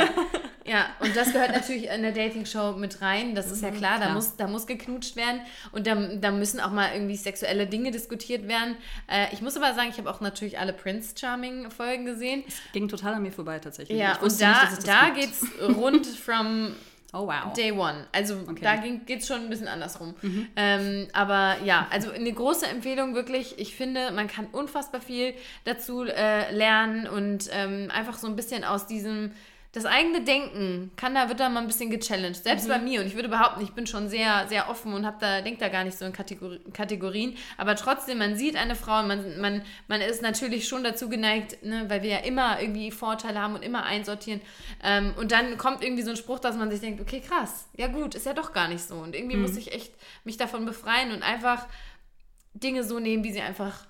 Ja. ja, und das gehört natürlich in der Dating-Show mit rein. Das ist ja klar, da muss, da muss geknutscht werden und da, da müssen auch mal irgendwie sexuelle Dinge diskutiert werden. Äh, ich muss aber sagen, ich habe auch natürlich alle Prince Charming-Folgen gesehen. Ging total an mir vorbei tatsächlich. Ja, Ich und da, nicht, es da gibt. geht's rund *laughs* from Oh wow. Day One. Also Okay. da geht es schon ein bisschen andersrum. Ähm, aber ja, also eine große Empfehlung wirklich. Ich finde, man kann unfassbar viel dazu äh, lernen und ähm, einfach so ein bisschen aus diesem das eigene Denken kann da wird da mal ein bisschen gechallenged. Selbst bei mir und ich würde behaupten, ich bin schon sehr sehr offen und habe da denkt da gar nicht so in Kategori Kategorien, aber trotzdem man sieht eine Frau, und man man man ist natürlich schon dazu geneigt, ne, weil wir ja immer irgendwie Vorteile haben und immer einsortieren ähm, und dann kommt irgendwie so ein Spruch, dass man sich denkt, okay, krass. Ja gut, ist ja doch gar nicht so und irgendwie muss ich echt mich davon befreien und einfach Dinge so nehmen, wie sie einfach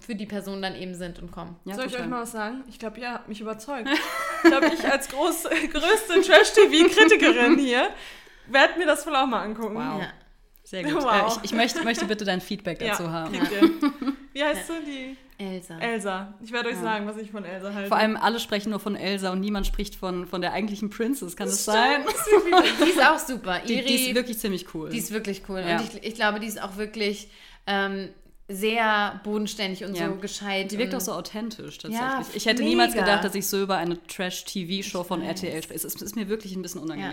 für die Person dann eben sind und kommen. Ja, Soll ich total. euch mal was sagen? Ich glaube, ihr habt mich überzeugt. *laughs* ich glaube, ich als groß, größte Trash-TV-Kritikerin hier werde mir das wohl auch mal angucken. Wow. Ja. Sehr gut. Wow. Äh, ich, ich möchte, möchte bitte dein Feedback dazu Ja, haben. Wie heißt sie? Die Elsa. Elsa. Ich werde euch sagen, was ich von Elsa halte. Vor allem alle sprechen nur von Elsa und niemand spricht von, von der eigentlichen Princess. Kann das, sein? Die ist auch super. Die, Iri, die ist wirklich ziemlich cool. Die ist wirklich cool. Ja. Und ich, ich glaube, die ist auch wirklich ähm, sehr bodenständig und Ja. so gescheit. Die wirkt auch so authentisch tatsächlich. Ja, ich hätte niemals mega. gedacht, dass ich so über eine Trash-TV-Show von RTL spreche. Es ist, ist mir wirklich ein bisschen unangenehm.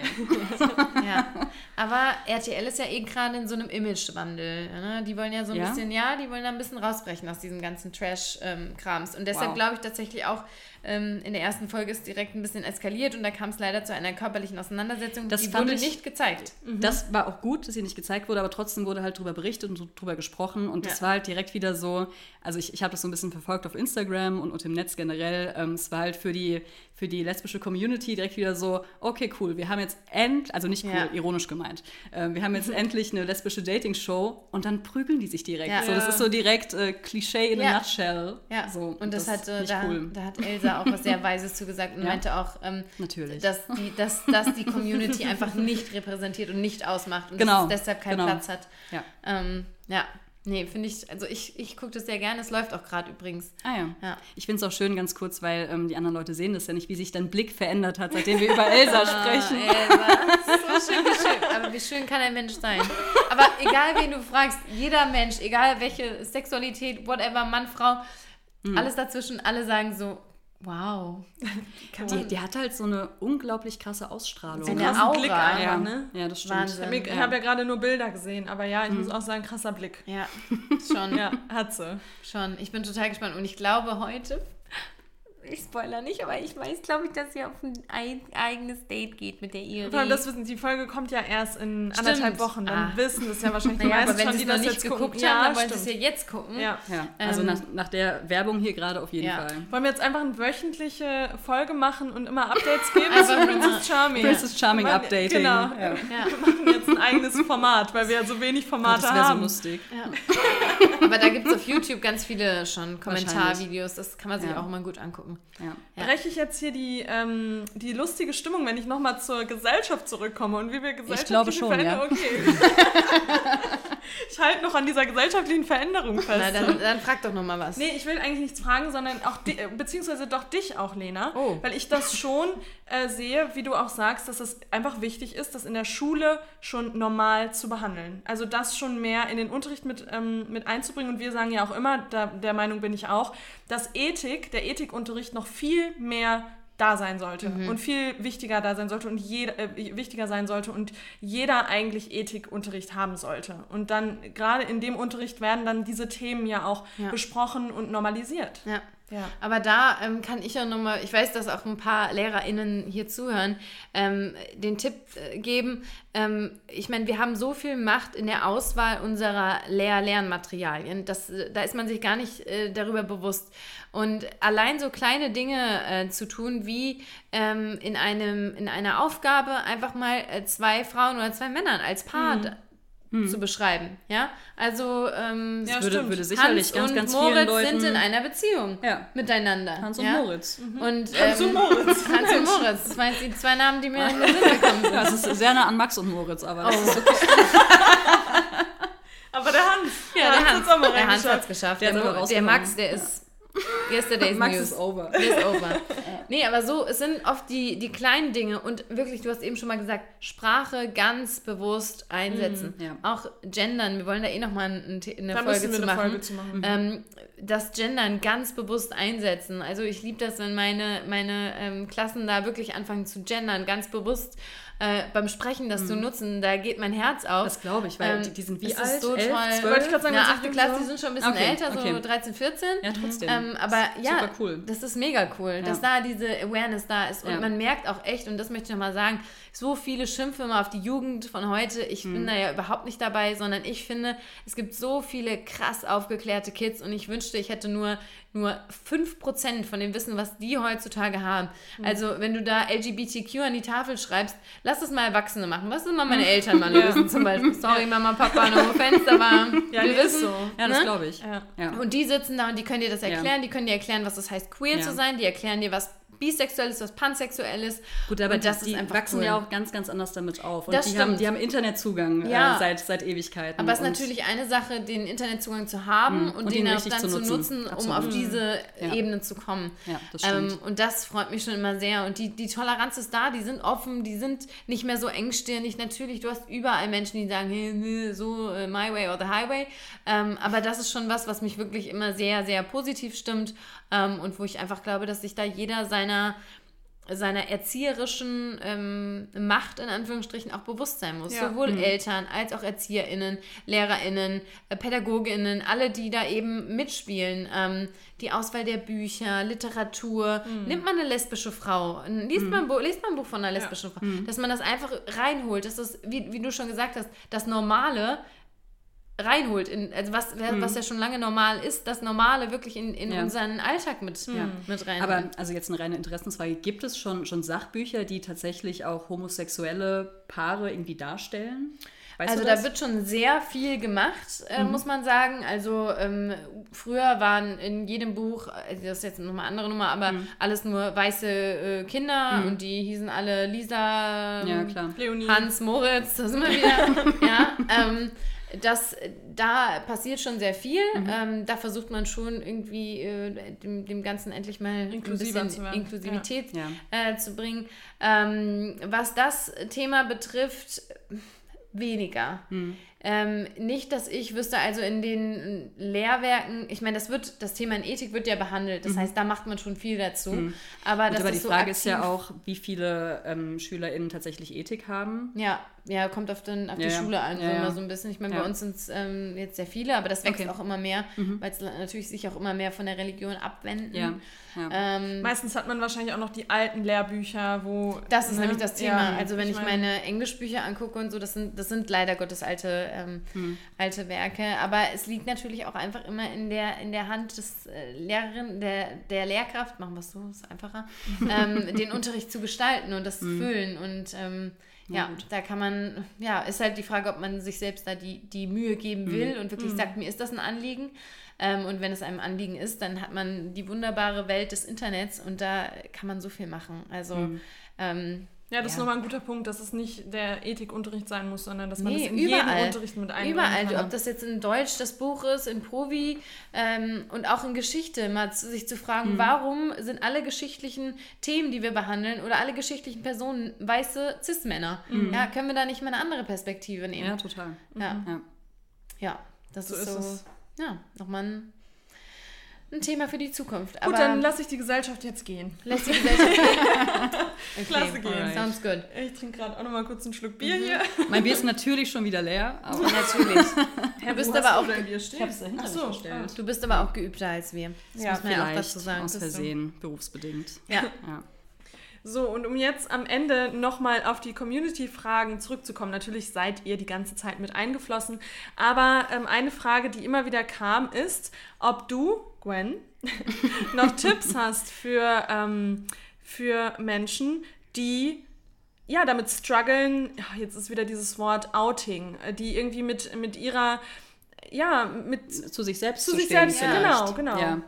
Ja. *laughs* Aber RTL ist ja eh gerade in so einem Imagewandel. Ne? Die wollen ja so ein Ja? bisschen, ja, die wollen da ein bisschen rausbrechen aus diesem ganzen Trash-Krams. und deshalb Wow. glaube ich tatsächlich auch, ähm, in der ersten Folge ist direkt ein bisschen eskaliert und da kam es leider zu einer körperlichen Auseinandersetzung. Das die wurde ich- nicht gezeigt. Das war auch gut, dass sie nicht gezeigt wurde, aber trotzdem wurde halt drüber berichtet und drüber gesprochen. Und Ja. war halt direkt wieder so, also ich, ich habe das so ein bisschen verfolgt auf Instagram und, und im Netz generell. Ähm, es war halt für die, für die lesbische Community direkt wieder so, okay, cool, wir haben jetzt end, also nicht cool, Ja. ironisch gemeint, ähm, wir haben jetzt *laughs* endlich eine lesbische Dating-Show und dann prügeln die sich direkt. Ja. So, das ist so direkt äh, Klischee in a Ja. nutshell. Ja, so, und das, hat, ist äh, da, cool. da hat Elsa auch was sehr *laughs* Weises zugesagt und Ja. meinte auch, ähm, Natürlich. dass, die, dass, dass die Community einfach nicht repräsentiert und nicht ausmacht und Genau, dass es deshalb keinen genau. Platz hat. Ja. Ähm, ja, nee, finde ich, also ich, ich gucke das sehr gerne, es läuft auch gerade übrigens. Ah ja. Ja. Ich finde es auch schön, ganz kurz, weil ähm, die anderen Leute sehen das ja nicht, wie sich dein Blick verändert hat, seitdem wir über *laughs* Elsa sprechen. Elsa, so schön, wie schön. Aber wie schön kann ein Mensch sein? Aber egal, wen du fragst, jeder Mensch, egal welche Sexualität, whatever, Mann, Frau, Mhm. alles dazwischen, alle sagen so, Wow. Die, die hat halt so eine unglaublich krasse Ausstrahlung. Eine krassen Aura. Blick ja, einfach, ne? ja, das stimmt. Wahnsinn. Ich Ja. habe ja gerade nur Bilder gesehen, aber ja, ich muss auch sagen, krasser Blick. Ja, *laughs* schon. Ja, hat sie. Schon. Ich bin total gespannt und ich glaube heute, ich spoiler nicht, aber ich weiß, glaube ich, dass sie auf ein ei- eigenes Date geht mit der Iri. Vor allem, das wissen, die Folge kommt ja erst in anderthalb Wochen. Dann Ah. wissen das ja wahrscheinlich die naja, aber meisten wenn schon, sie die das nicht jetzt geguckt gucken. haben, Ja, dann wollen sie es stimmt. ja jetzt gucken. Ja. Ja, also Ähm, nach, nach der Werbung hier gerade auf jeden Ja. Fall. Wollen wir jetzt einfach eine wöchentliche Folge machen und immer Updates geben zu nur Princess Charming? Princess Charming machen- Updating. Genau. Ja. Ja. Wir machen jetzt ein eigenes Format, weil wir ja so wenig Oh, Formate das wäre so haben. lustig. *laughs* Aber da gibt es auf YouTube ganz viele schon Kommentarvideos. Das kann man sich Ja. auch mal gut angucken. Ja. Ja. Breche ich jetzt hier die, ähm, die lustige Stimmung, wenn ich nochmal zur Gesellschaft zurückkomme und wie wir gesellschaftliche glaube schon, Veränderung... *laughs* Okay. *laughs* ich halte noch an dieser gesellschaftlichen Veränderung fest. Na, dann, dann frag doch noch mal was. Nee, ich will eigentlich nichts fragen, sondern auch di äh, beziehungsweise doch dich auch, Lena. Oh. Weil ich das schon äh, sehe, wie du auch sagst, dass es einfach wichtig ist, das in der Schule schon normal zu behandeln. Also das schon mehr in den Unterricht mit, ähm, mit einzubringen. Und wir sagen ja auch immer, da, der Meinung bin ich auch, dass Ethik, der Ethikunterricht noch viel mehr da sein sollte und viel wichtiger da sein sollte und jeder, äh, wichtiger sein sollte und jeder eigentlich Ethikunterricht haben sollte. Und dann gerade in dem Unterricht werden dann diese Themen ja auch Ja. besprochen und normalisiert. Ja. Ja. Aber da ähm, kann ich ja nochmal, ich weiß, dass auch ein paar LehrerInnen hier zuhören, ähm, den Tipp äh, geben. Ähm, ich meine, wir haben so viel Macht in der Auswahl unserer Lehr-Lernmaterialien. Äh, da ist man sich gar nicht äh, darüber bewusst. Und allein so kleine Dinge äh, zu tun, wie ähm, in, einem, in einer Aufgabe einfach mal äh, zwei Frauen oder zwei Männern als Paar zu beschreiben. Ja, also ähm, Ja, würde, würde sicherlich Hans ganz, und ganz Moritz vielen Leuten... sind in einer Beziehung Ja. miteinander. Hans und ja? Moritz. Und, Hans ähm, und Moritz. *laughs* Hans und Moritz. Das waren die zwei Namen, die mir in den Sinn *laughs* gekommen sind. Ja, es ist sehr nah an Max und Moritz, aber das Oh. ist okay. *laughs* Aber der Hans. Ja, der Hans, auch mal der Hans hat es geschafft. Der Der, der. Max, der ist yesterday's *laughs* Max news. ist over. Ist over. *laughs* nee, aber so, es sind oft die, die kleinen Dinge und wirklich, du hast eben schon mal gesagt, Sprache ganz bewusst einsetzen. Mhm, ja. Auch gendern, wir wollen da eh nochmal ein, ein, eine Da Folge zu eine machen. Folge zu machen. ähm, das Gendern ganz bewusst einsetzen. Also ich liebe das, wenn meine, meine ähm, Klassen da wirklich anfangen zu gendern, ganz bewusst äh, beim Sprechen das zu nutzen. Da geht mein Herz auf. Das glaube ich, weil Ähm, die, die sind wie ist alt? so Elf, toll. zwölf? Wollte ich gerade sagen, Na, was ich 8. bin Klasse, so- die sind schon ein bisschen Okay, älter, so okay. 13, 14. Ja, trotzdem. Ähm, aber ja, Super cool. das ist mega cool, dass da diese Awareness da ist. Und Ja. man merkt auch echt, und das möchte ich nochmal sagen, so viele schimpfen immer auf die Jugend von heute. Ich Mhm. bin da ja überhaupt nicht dabei, sondern ich finde, es gibt so viele krass aufgeklärte Kids und ich wünschte, ich hätte nur, nur 5% von dem Wissen, was die heutzutage haben. Mhm. Also, wenn du da LGBTQ an die Tafel schreibst, lass es mal Erwachsene machen. Was sind mal meine Eltern mal lösen zum Beispiel? Sorry, Mama, Papa, no offense, aber Ja, wir wissen, so. Ja, das ne? glaube ich. Ja. Und die sitzen da und die können dir das erklären, die können dir erklären, was das heißt, queer zu sein, die erklären dir, was bisexuell ist, was pansexuell ist. Gut, aber das die, die wachsen cool. ja auch ganz, ganz anders damit auf. Und Das die haben, stimmt. die haben Internetzugang Ja. äh, seit, seit Ewigkeiten. Aber es ist natürlich eine Sache, den Internetzugang zu haben und, und den auch dann zu nutzen, nutzen. um auf diese Ja. Ebene zu kommen. Ja, das stimmt. Ähm, und das freut mich schon immer sehr. Und die, die Toleranz ist da, die sind offen, die sind nicht mehr so engstirnig. Natürlich, du hast überall Menschen, die sagen, hey, nee, so äh, my way or the highway. Ähm, aber das ist schon was, was mich wirklich immer sehr, sehr positiv stimmt ähm, und wo ich einfach glaube, dass sich da jeder seiner seiner erzieherischen ähm, Macht in Anführungsstrichen auch bewusst sein muss. Ja. Sowohl Eltern als auch ErzieherInnen, LehrerInnen, äh, PädagogInnen, alle, die da eben mitspielen. Ähm, die Auswahl der Bücher, Literatur. Nimmt man eine lesbische Frau, liest, man, ein Buch- liest man ein Buch von einer lesbischen Frau, dass man das einfach reinholt. Das ist, wie, wie du schon gesagt hast, das Normale reinholt. In, also was, was ja schon lange normal ist, das Normale wirklich in, in Ja. unseren Alltag mit, mit rein. Aber also jetzt eine reine Interessensfrage. Gibt es schon, schon Sachbücher, die tatsächlich auch homosexuelle Paare irgendwie darstellen? Weißt Also da wird schon sehr viel gemacht, äh, muss man sagen. Also ähm, früher waren in jedem Buch, äh, das ist jetzt nochmal eine andere Nummer, aber alles nur weiße äh, Kinder und die hießen alle Lisa, ja, klar. Leonie. Hans, Moritz, da sind wir *laughs* wieder. ja, ähm, das, da passiert schon sehr viel. Ähm, da versucht man schon irgendwie äh, dem, dem Ganzen endlich mal Inklusiver ein bisschen. Inklusivität Ja. Äh, zu bringen. Ähm, was das Thema betrifft, weniger. Hm. Ähm, nicht, dass ich wüsste, also in den Lehrwerken, ich meine, das wird, das Thema in Ethik wird ja behandelt, das mhm. heißt, da macht man schon viel dazu. Mhm. Aber, das aber die Frage so ist ja auch, wie viele ähm, SchülerInnen tatsächlich Ethik haben. Ja, ja, kommt auf, den, auf die ja, Schule an, ja, so immer so ein bisschen. Ich meine, bei uns sind es ähm, jetzt sehr viele, aber das wächst okay. auch immer mehr, mhm. weil es natürlich sich auch immer mehr von der Religion abwenden. Ja. Ähm, Meistens hat man wahrscheinlich auch noch die alten Lehrbücher, wo. Das ist ne? nämlich das Thema. also wenn ich, ich meine Englischbücher angucke und so, das sind, das sind leider Gottes alte, ähm, mhm. alte Werke. Aber es liegt natürlich auch einfach immer in der, in der Hand des äh, Lehrerin, der, der Lehrkraft, machen wir es so, ist einfacher, *laughs* ähm, den Unterricht zu gestalten und das zu mhm. füllen. Und ähm, ja, gut. da kann man, ja, ist halt die Frage, ob man sich selbst da die, die Mühe geben will mhm. und wirklich mhm. sagt, mir ist das ein Anliegen. Ähm, und wenn es einem Anliegen ist, dann hat man die wunderbare Welt des Internets und da kann man so viel machen. Also mhm. ähm, ja, das ja. ist nochmal ein guter Punkt, dass es nicht der Ethikunterricht sein muss, sondern dass man nee, das in überall. jeden Unterricht mit einbringen Überall, kann. ob das jetzt in Deutsch das Buch ist, in Provi ähm, und auch in Geschichte, mal sich zu fragen, mhm. warum sind alle geschichtlichen Themen, die wir behandeln oder alle geschichtlichen Personen weiße Cis-Männer? Mhm. Ja, können wir da nicht mal eine andere Perspektive nehmen? Ja, total. Ja, mhm. ja. ja das so ist, so, ist ja, nochmal ein ein Thema für die Zukunft. Gut, dann lasse ich die Gesellschaft jetzt gehen. Lass die Gesellschaft gehen. *laughs* okay, Klasse gehen. Alright. Sounds good. Ich trinke gerade auch noch mal kurz einen Schluck Bier mhm. hier. Mein Bier ist natürlich schon wieder leer. *laughs* Aber natürlich. Herr, du bist aber auch dein Bier stehen? Ich hab's dahinter Ach so, verstellt. Du bist aber auch geübter als wir. Das ja, muss man ja auch dazu sagen. Aus Versehen, berufsbedingt. Ja. ja. So, und um jetzt am Ende nochmal auf die Community-Fragen zurückzukommen, natürlich seid ihr die ganze Zeit mit eingeflossen, aber ähm, eine Frage, die immer wieder kam, ist, ob du, Gwen, *laughs* noch Tipps hast für, ähm, für Menschen, die ja, damit strugglen, jetzt ist wieder dieses Wort Outing, äh, die irgendwie mit, mit ihrer, ja, mit... Zu sich selbst zu, zu sich stehen, selbst, ja. genau, genau. Ja.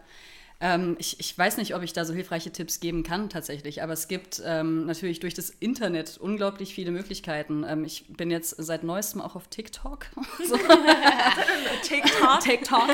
Ähm, ich, ich weiß nicht, ob ich da so hilfreiche Tipps geben kann tatsächlich, aber es gibt ähm, natürlich durch das Internet unglaublich viele Möglichkeiten. Ähm, ich bin jetzt seit neuestem auch auf TikTok. *laughs* TikTok. TikTok.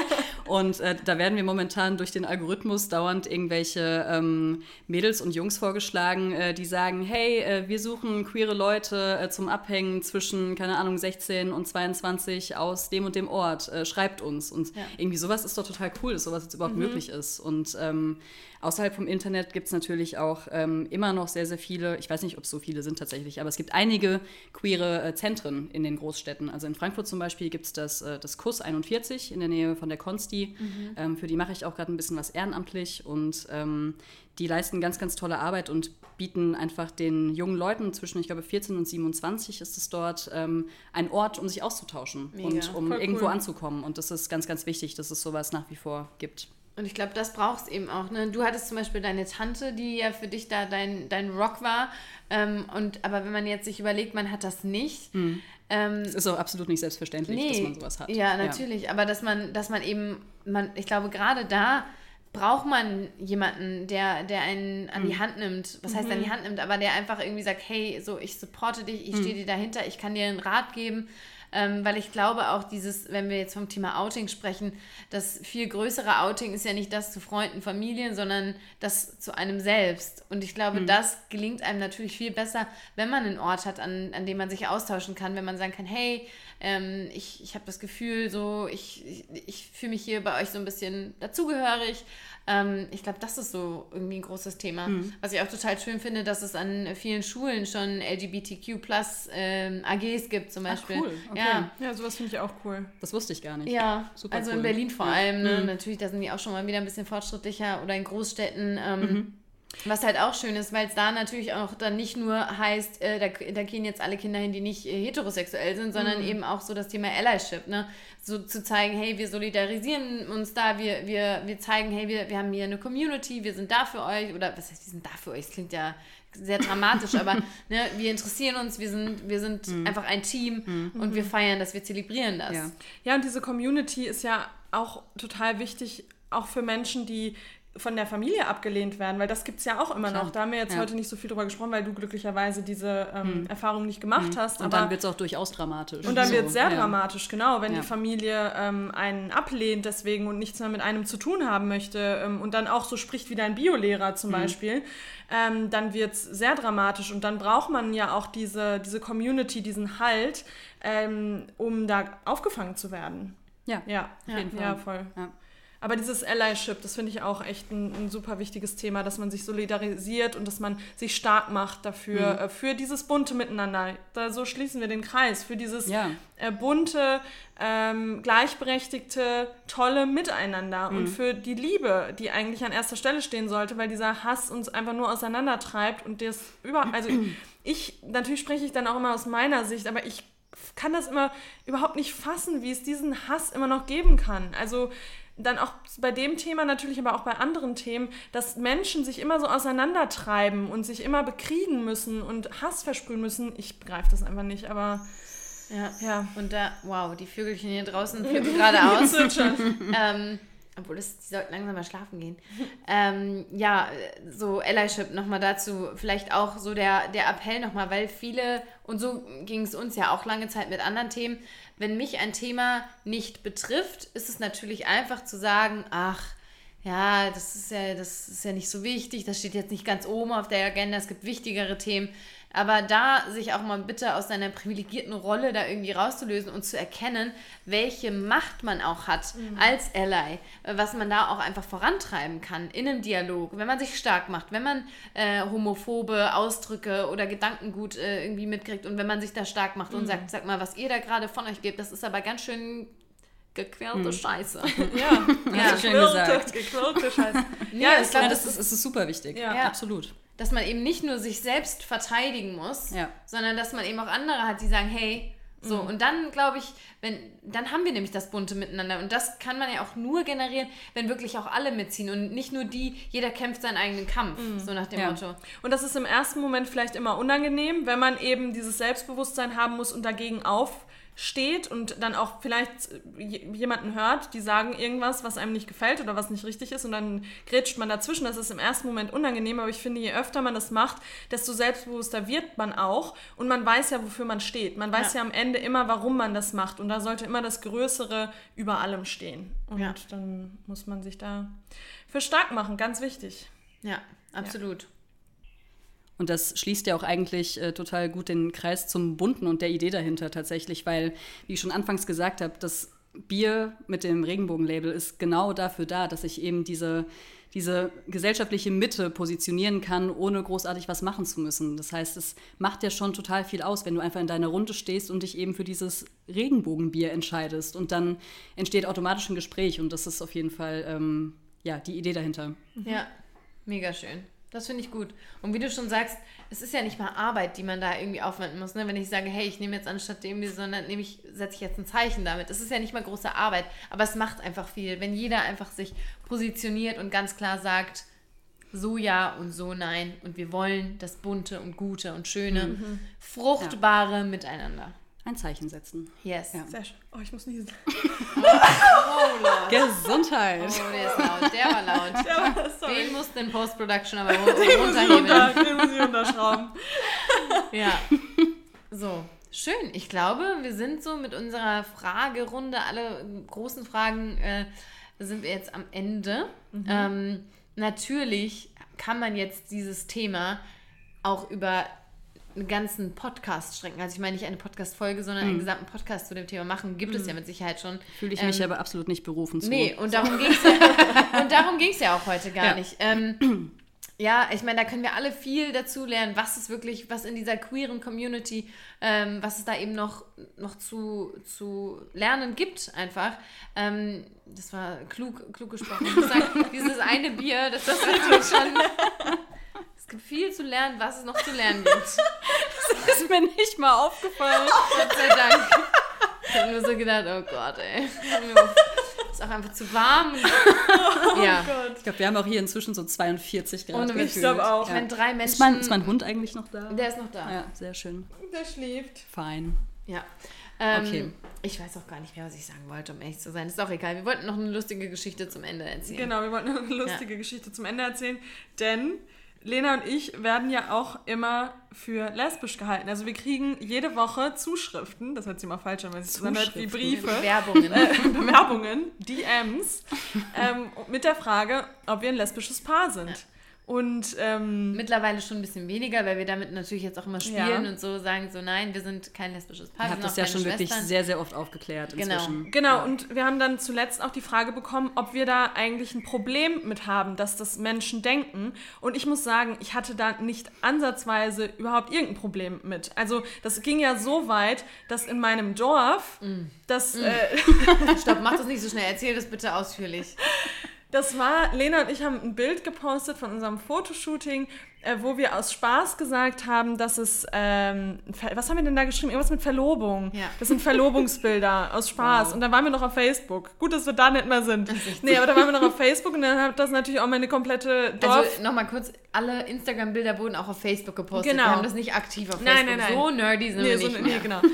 Und äh, da werden wir momentan durch den Algorithmus dauernd irgendwelche ähm, Mädels und Jungs vorgeschlagen, äh, die sagen, hey, äh, wir suchen queere Leute äh, zum Abhängen zwischen, keine Ahnung, 16 und 22 aus dem und dem Ort. Äh, schreibt uns. Und ja. irgendwie sowas ist doch total cool, dass sowas jetzt überhaupt mhm. möglich ist. Und und ähm, außerhalb vom Internet gibt es natürlich auch ähm, immer noch sehr, sehr viele, ich weiß nicht, ob es so viele sind tatsächlich, aber es gibt einige queere äh, Zentren in den Großstädten. Also in Frankfurt zum Beispiel gibt es das, äh, das KUS 41 in der Nähe von der Konsti. Mhm. Ähm, für die mache ich auch gerade ein bisschen was ehrenamtlich und ähm, die leisten ganz, ganz tolle Arbeit und bieten einfach den jungen Leuten zwischen, ich glaube, 14 und 27 ist es dort, ähm, ein Ort, um sich auszutauschen Mega. und um Voll irgendwo cool. anzukommen. Und das ist ganz, ganz wichtig, dass es sowas nach wie vor gibt. Und ich glaube, das brauchst eben auch. Ne? Du hattest zum Beispiel deine Tante, die ja für dich da dein, dein Rock war. Ähm, und, aber wenn man jetzt sich überlegt, man hat das nicht. Mhm. Ähm, ist auch absolut nicht selbstverständlich, nee, dass man sowas hat. Ja, natürlich. Ja. Aber dass man, dass man eben, man, ich glaube, gerade da braucht man jemanden, der, der einen an die mhm. Hand nimmt. Was heißt mhm. an die Hand nimmt? Aber der einfach irgendwie sagt, hey, so, ich supporte dich, ich mhm. stehe dir dahinter, ich kann dir einen Rat geben. Ähm, weil ich glaube auch dieses, wenn wir jetzt vom Thema Outing sprechen, das viel größere Outing ist ja nicht das zu Freunden, Familien, sondern das zu einem selbst. Und ich glaube, mhm. das gelingt einem natürlich viel besser, wenn man einen Ort hat, an, an dem man sich austauschen kann, wenn man sagen kann, hey, ähm, ich, ich habe das Gefühl, so, ich, ich, ich fühle mich hier bei euch so ein bisschen dazugehörig. Ähm, ich glaube, das ist so irgendwie ein großes Thema. Mhm. Was ich auch total schön finde, dass es an vielen Schulen schon LGBTQ plus ähm, AGs gibt zum Beispiel. Ach, cool. Okay. Ja. ja, sowas finde ich auch cool. Das wusste ich gar nicht. Ja, Super also cool. in Berlin vor allem. Ne? Mhm. Natürlich, da sind die auch schon mal wieder ein bisschen fortschrittlicher oder in Großstädten. Ähm, mhm. Was halt auch schön ist, weil es da natürlich auch dann nicht nur heißt, äh, da, da gehen jetzt alle Kinder hin, die nicht äh, heterosexuell sind, sondern mhm. eben auch so das Thema Allyship, ne? So zu zeigen, hey, wir solidarisieren uns da, wir, wir, wir zeigen, hey, wir, wir haben hier eine Community, wir sind da für euch, oder was heißt, wir sind da für euch, das klingt ja sehr dramatisch, aber *laughs* ne, wir interessieren uns, wir sind, wir sind mhm. einfach ein Team mhm. und wir feiern das, wir zelebrieren das. Ja. ja, und diese Community ist ja auch total wichtig, auch für Menschen, die von der Familie abgelehnt werden, weil das gibt es ja auch immer Klar. noch. Da haben wir jetzt Ja. heute nicht so viel drüber gesprochen, weil du glücklicherweise diese ähm, Erfahrung nicht gemacht hast. Und aber dann wird es auch durchaus dramatisch. und dann So, wird es sehr ja. dramatisch, genau, wenn Ja. die Familie ähm, einen ablehnt deswegen und nichts mehr mit einem zu tun haben möchte ähm, und dann auch so spricht wie dein Biolehrer zum Beispiel, ähm, dann wird es sehr dramatisch und dann braucht man ja auch diese, diese Community, diesen Halt, ähm, um da aufgefangen zu werden. Ja, Ja, auf jeden Fall. ja voll. Aber dieses Allyship, das finde ich auch echt ein, ein super wichtiges Thema, dass man sich solidarisiert und dass man sich stark macht dafür, äh, für dieses bunte Miteinander. Da, so schließen wir den Kreis, für dieses Ja. äh, bunte, ähm, gleichberechtigte, tolle Miteinander und für die Liebe, die eigentlich an erster Stelle stehen sollte, weil dieser Hass uns einfach nur auseinandertreibt und das über, also ich, natürlich spreche ich dann auch immer aus meiner Sicht, aber ich kann das immer überhaupt nicht fassen, wie es diesen Hass immer noch geben kann. Also dann auch bei dem Thema natürlich, aber auch bei anderen Themen, dass Menschen sich immer so auseinandertreiben und sich immer bekriegen müssen und Hass versprühen müssen. Ich begreife das einfach nicht, aber Ja. ja. Und da, wow, die Vögelchen hier draußen *laughs* flippen gerade aus. Ähm, obwohl, das, die sollten langsam mal schlafen gehen. ähm, ja, so Allyship nochmal dazu, vielleicht auch so der, der Appell nochmal, weil viele, und so ging es uns ja auch lange Zeit mit anderen Themen, wenn mich ein Thema nicht betrifft, ist es natürlich einfach zu sagen, ach, ja, das ist ja, das ist ja nicht so wichtig, das steht jetzt nicht ganz oben auf der Agenda, es gibt wichtigere Themen. Aber da sich auch mal bitte aus seiner privilegierten Rolle da irgendwie rauszulösen und zu erkennen, welche Macht man auch hat als Ally, äh, was man da auch einfach vorantreiben kann in einem Dialog, wenn man sich stark macht, wenn man äh, homophobe Ausdrücke oder Gedankengut äh, irgendwie mitkriegt und wenn man sich da stark macht und sagt, sag mal, was ihr da gerade von euch gebt, das ist aber ganz schön gequälte Scheiße. *laughs* Ja, Ja. schön gesagt. Gequirlte Scheiße. *laughs* Ja, ich ist glaube, Ja, das das ist, es ist super wichtig. Ja. Ja. Absolut. Dass man eben nicht nur sich selbst verteidigen muss, Ja. sondern dass man eben auch andere hat, die sagen, hey, so, und dann glaube ich, wenn, dann haben wir nämlich das bunte Miteinander. Und das kann man ja auch nur generieren, wenn wirklich auch alle mitziehen und nicht nur die, jeder kämpft seinen eigenen Kampf, so nach dem Ja. Motto. Und das ist im ersten Moment vielleicht immer unangenehm, wenn man eben dieses Selbstbewusstsein haben muss und dagegen aufsteht und dann auch vielleicht jemanden hört, die sagen irgendwas, was einem nicht gefällt oder was nicht richtig ist und dann grätscht man dazwischen. Das ist im ersten Moment unangenehm, aber ich finde, je öfter man das macht, desto selbstbewusster wird man auch und man weiß ja, wofür man steht. Man weiß ja, Ja. am Ende immer, warum man das macht und da sollte immer das Größere über allem stehen. Und Ja. dann muss man sich da für stark machen, ganz wichtig. Ja, absolut. Und das schließt ja auch eigentlich äh, total gut den Kreis zum Bunten und der Idee dahinter tatsächlich, weil, wie ich schon anfangs gesagt habe, das Bier mit dem Regenbogenlabel ist genau dafür da, dass ich eben diese, diese gesellschaftliche Mitte positionieren kann, ohne großartig was machen zu müssen. Das heißt, es macht ja schon total viel aus, wenn du einfach in deiner Runde stehst und dich eben für dieses Regenbogenbier entscheidest. Und dann entsteht automatisch ein Gespräch und das ist auf jeden Fall ähm, ja, die Idee dahinter. Ja, mega schön. Das finde ich gut. Und wie du schon sagst, es ist ja nicht mal Arbeit, die man da irgendwie aufwenden muss. Ne? Wenn ich sage, hey, ich nehme jetzt anstatt dem, sondern nehme ich, setze ich jetzt ein Zeichen damit. Es ist ja nicht mal große Arbeit, aber es macht einfach viel. Wenn jeder einfach sich positioniert und ganz klar sagt, so ja und so nein. Und wir wollen das bunte und gute und schöne, fruchtbare Miteinander. Ein Zeichen setzen. Yes. Ja. Sehr schön. Oh, ich muss nicht. *laughs* Oh, Lord. Gesundheit! Oh, der ist laut. Der war laut. Ja, sorry. Den musste in Post-Production aber unter, den muss ich unterschrauben. *laughs* Ja. So, schön. Ich glaube, wir sind so mit unserer Fragerunde, alle großen Fragen äh, sind wir jetzt am Ende. Ähm, natürlich kann man jetzt dieses Thema auch über einen ganzen Podcast strecken. Also ich meine nicht eine Podcast-Folge, sondern einen gesamten Podcast zu dem Thema machen. Gibt es ja mit Sicherheit schon. Fühle ich Ähm, mich aber absolut nicht berufen zu. Nee, und darum ging es ja, *laughs* und darum ging's ja auch heute gar Ja. nicht. Ähm, *clears throat* ja, ich meine, da können wir alle viel dazu lernen, was es wirklich, was in dieser queeren Community, ähm, was es da eben noch, noch zu, zu lernen gibt, einfach. Ähm, das war klug, klug gesprochen. Ich muss sagen, *laughs* dieses eine Bier, das, das wird schon. Es gibt viel zu lernen, was es noch zu lernen gibt. *laughs* Das ist mir nicht mal aufgefallen. *laughs* Gott sei Dank. Ich habe nur so gedacht, oh Gott, ey. Ist auch einfach zu warm. *laughs* Ja. Ich glaube, wir haben auch hier inzwischen so 42 Grad. Ohne. Ich glaube auch. Ich meine, drei Menschen. Ist mein, ist mein Hund eigentlich noch da? Der ist noch da. Ja, sehr schön. Der schläft. Fein. Ja. Ähm, Okay. Ich weiß auch gar nicht mehr, was ich sagen wollte, um ehrlich zu sein. Ist auch egal. Wir wollten noch eine lustige Geschichte zum Ende erzählen. Genau, wir wollten noch eine lustige Geschichte zum Ende erzählen, denn Lena und ich werden ja auch immer für lesbisch gehalten. Also wir kriegen jede Woche Zuschriften, das hört sich mal falsch an, weil es sondern wie? Briefe, Werbungen. äh, Bewerbungen, DMs, ähm, mit der Frage, ob wir ein lesbisches Paar sind. Und ähm, Mittlerweile schon ein bisschen weniger, weil wir damit natürlich jetzt auch immer spielen und so sagen so, nein, wir sind kein lesbisches Paar. Habt sind das ja schon wirklich Schwestern. sehr, sehr oft aufgeklärt Genau. inzwischen. Genau, und wir haben dann zuletzt auch die Frage bekommen, ob wir da eigentlich ein Problem mit haben, dass das Menschen denken. Und ich muss sagen, ich hatte da nicht ansatzweise überhaupt irgendein Problem mit. Also das ging ja so weit, dass in meinem Dorf, das, Äh, *laughs* Stopp, mach das nicht so schnell. Erzähl das bitte ausführlich. Das war, Lena und ich haben ein Bild gepostet von unserem Fotoshooting, äh, wo wir aus Spaß gesagt haben, dass es, ähm, was haben wir denn da geschrieben? Irgendwas mit Verlobung. Ja. Das sind Verlobungsbilder *laughs* aus Spaß. Wow. Und dann waren wir noch auf Facebook. Gut, dass wir da nicht mehr sind. Nee, aber da waren wir noch auf *laughs* Facebook und dann hat das natürlich auch meine komplette Dorf... Also nochmal kurz, alle Instagram-Bilder wurden auch auf Facebook gepostet. Genau. Wir haben das nicht aktiv auf Nein, Facebook. nein, nein. So nerdy sind nee, wir so, nicht nee, mehr. genau. *laughs*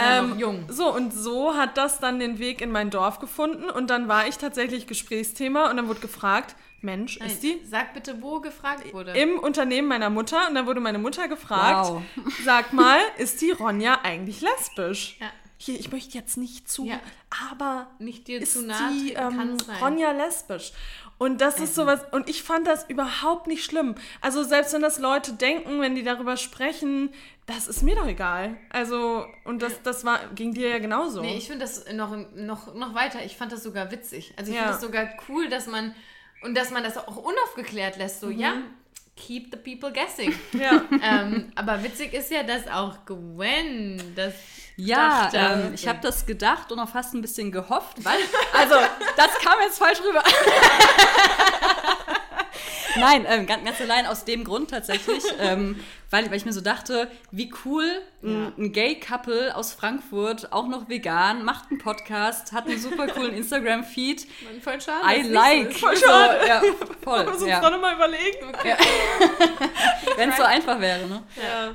Ähm, jung. So, und so hat das dann den Weg in mein Dorf gefunden und dann war ich tatsächlich Gesprächsthema und dann wurde gefragt, Mensch, Nein, ist die Sag bitte, wo gefragt wurde. im Unternehmen meiner Mutter und dann wurde meine Mutter gefragt, Wow. *laughs* sag mal, ist die Ronja eigentlich lesbisch? Ja. Hier, ich möchte jetzt nicht zu, Ja. aber Nicht dir ist zu nahe die ähm. Ronja lesbisch? Und das ist sowas, und ich fand das überhaupt nicht schlimm. Also selbst wenn das Leute denken, wenn die darüber sprechen, das ist mir doch egal. Also, und das, das war, ging dir ja genauso. Nee, ich finde das noch, noch, noch weiter. Ich fand das sogar witzig. Also ich Ja. finde das sogar cool, dass man und dass man das auch unaufgeklärt lässt. So, ja, keep the people guessing. *laughs* ja. ähm, aber witzig ist ja, dass auch Gwen das Ja, dachte. ähm, ich habe das gedacht und auch fast ein bisschen gehofft, weil, also, das kam jetzt falsch rüber. *laughs* Nein, ähm, ganz, ganz allein aus dem Grund tatsächlich, ähm, weil, weil ich mir so dachte, wie cool ein, ein Gay-Couple aus Frankfurt, auch noch vegan, macht einen Podcast, hat einen super coolen Instagram-Feed. *laughs* voll schade. I like. Voll So, schade. ja, *laughs* Müssen wir voll. uns Ja. doch nochmal überlegen. *laughs* Wenn es so einfach wäre, ne?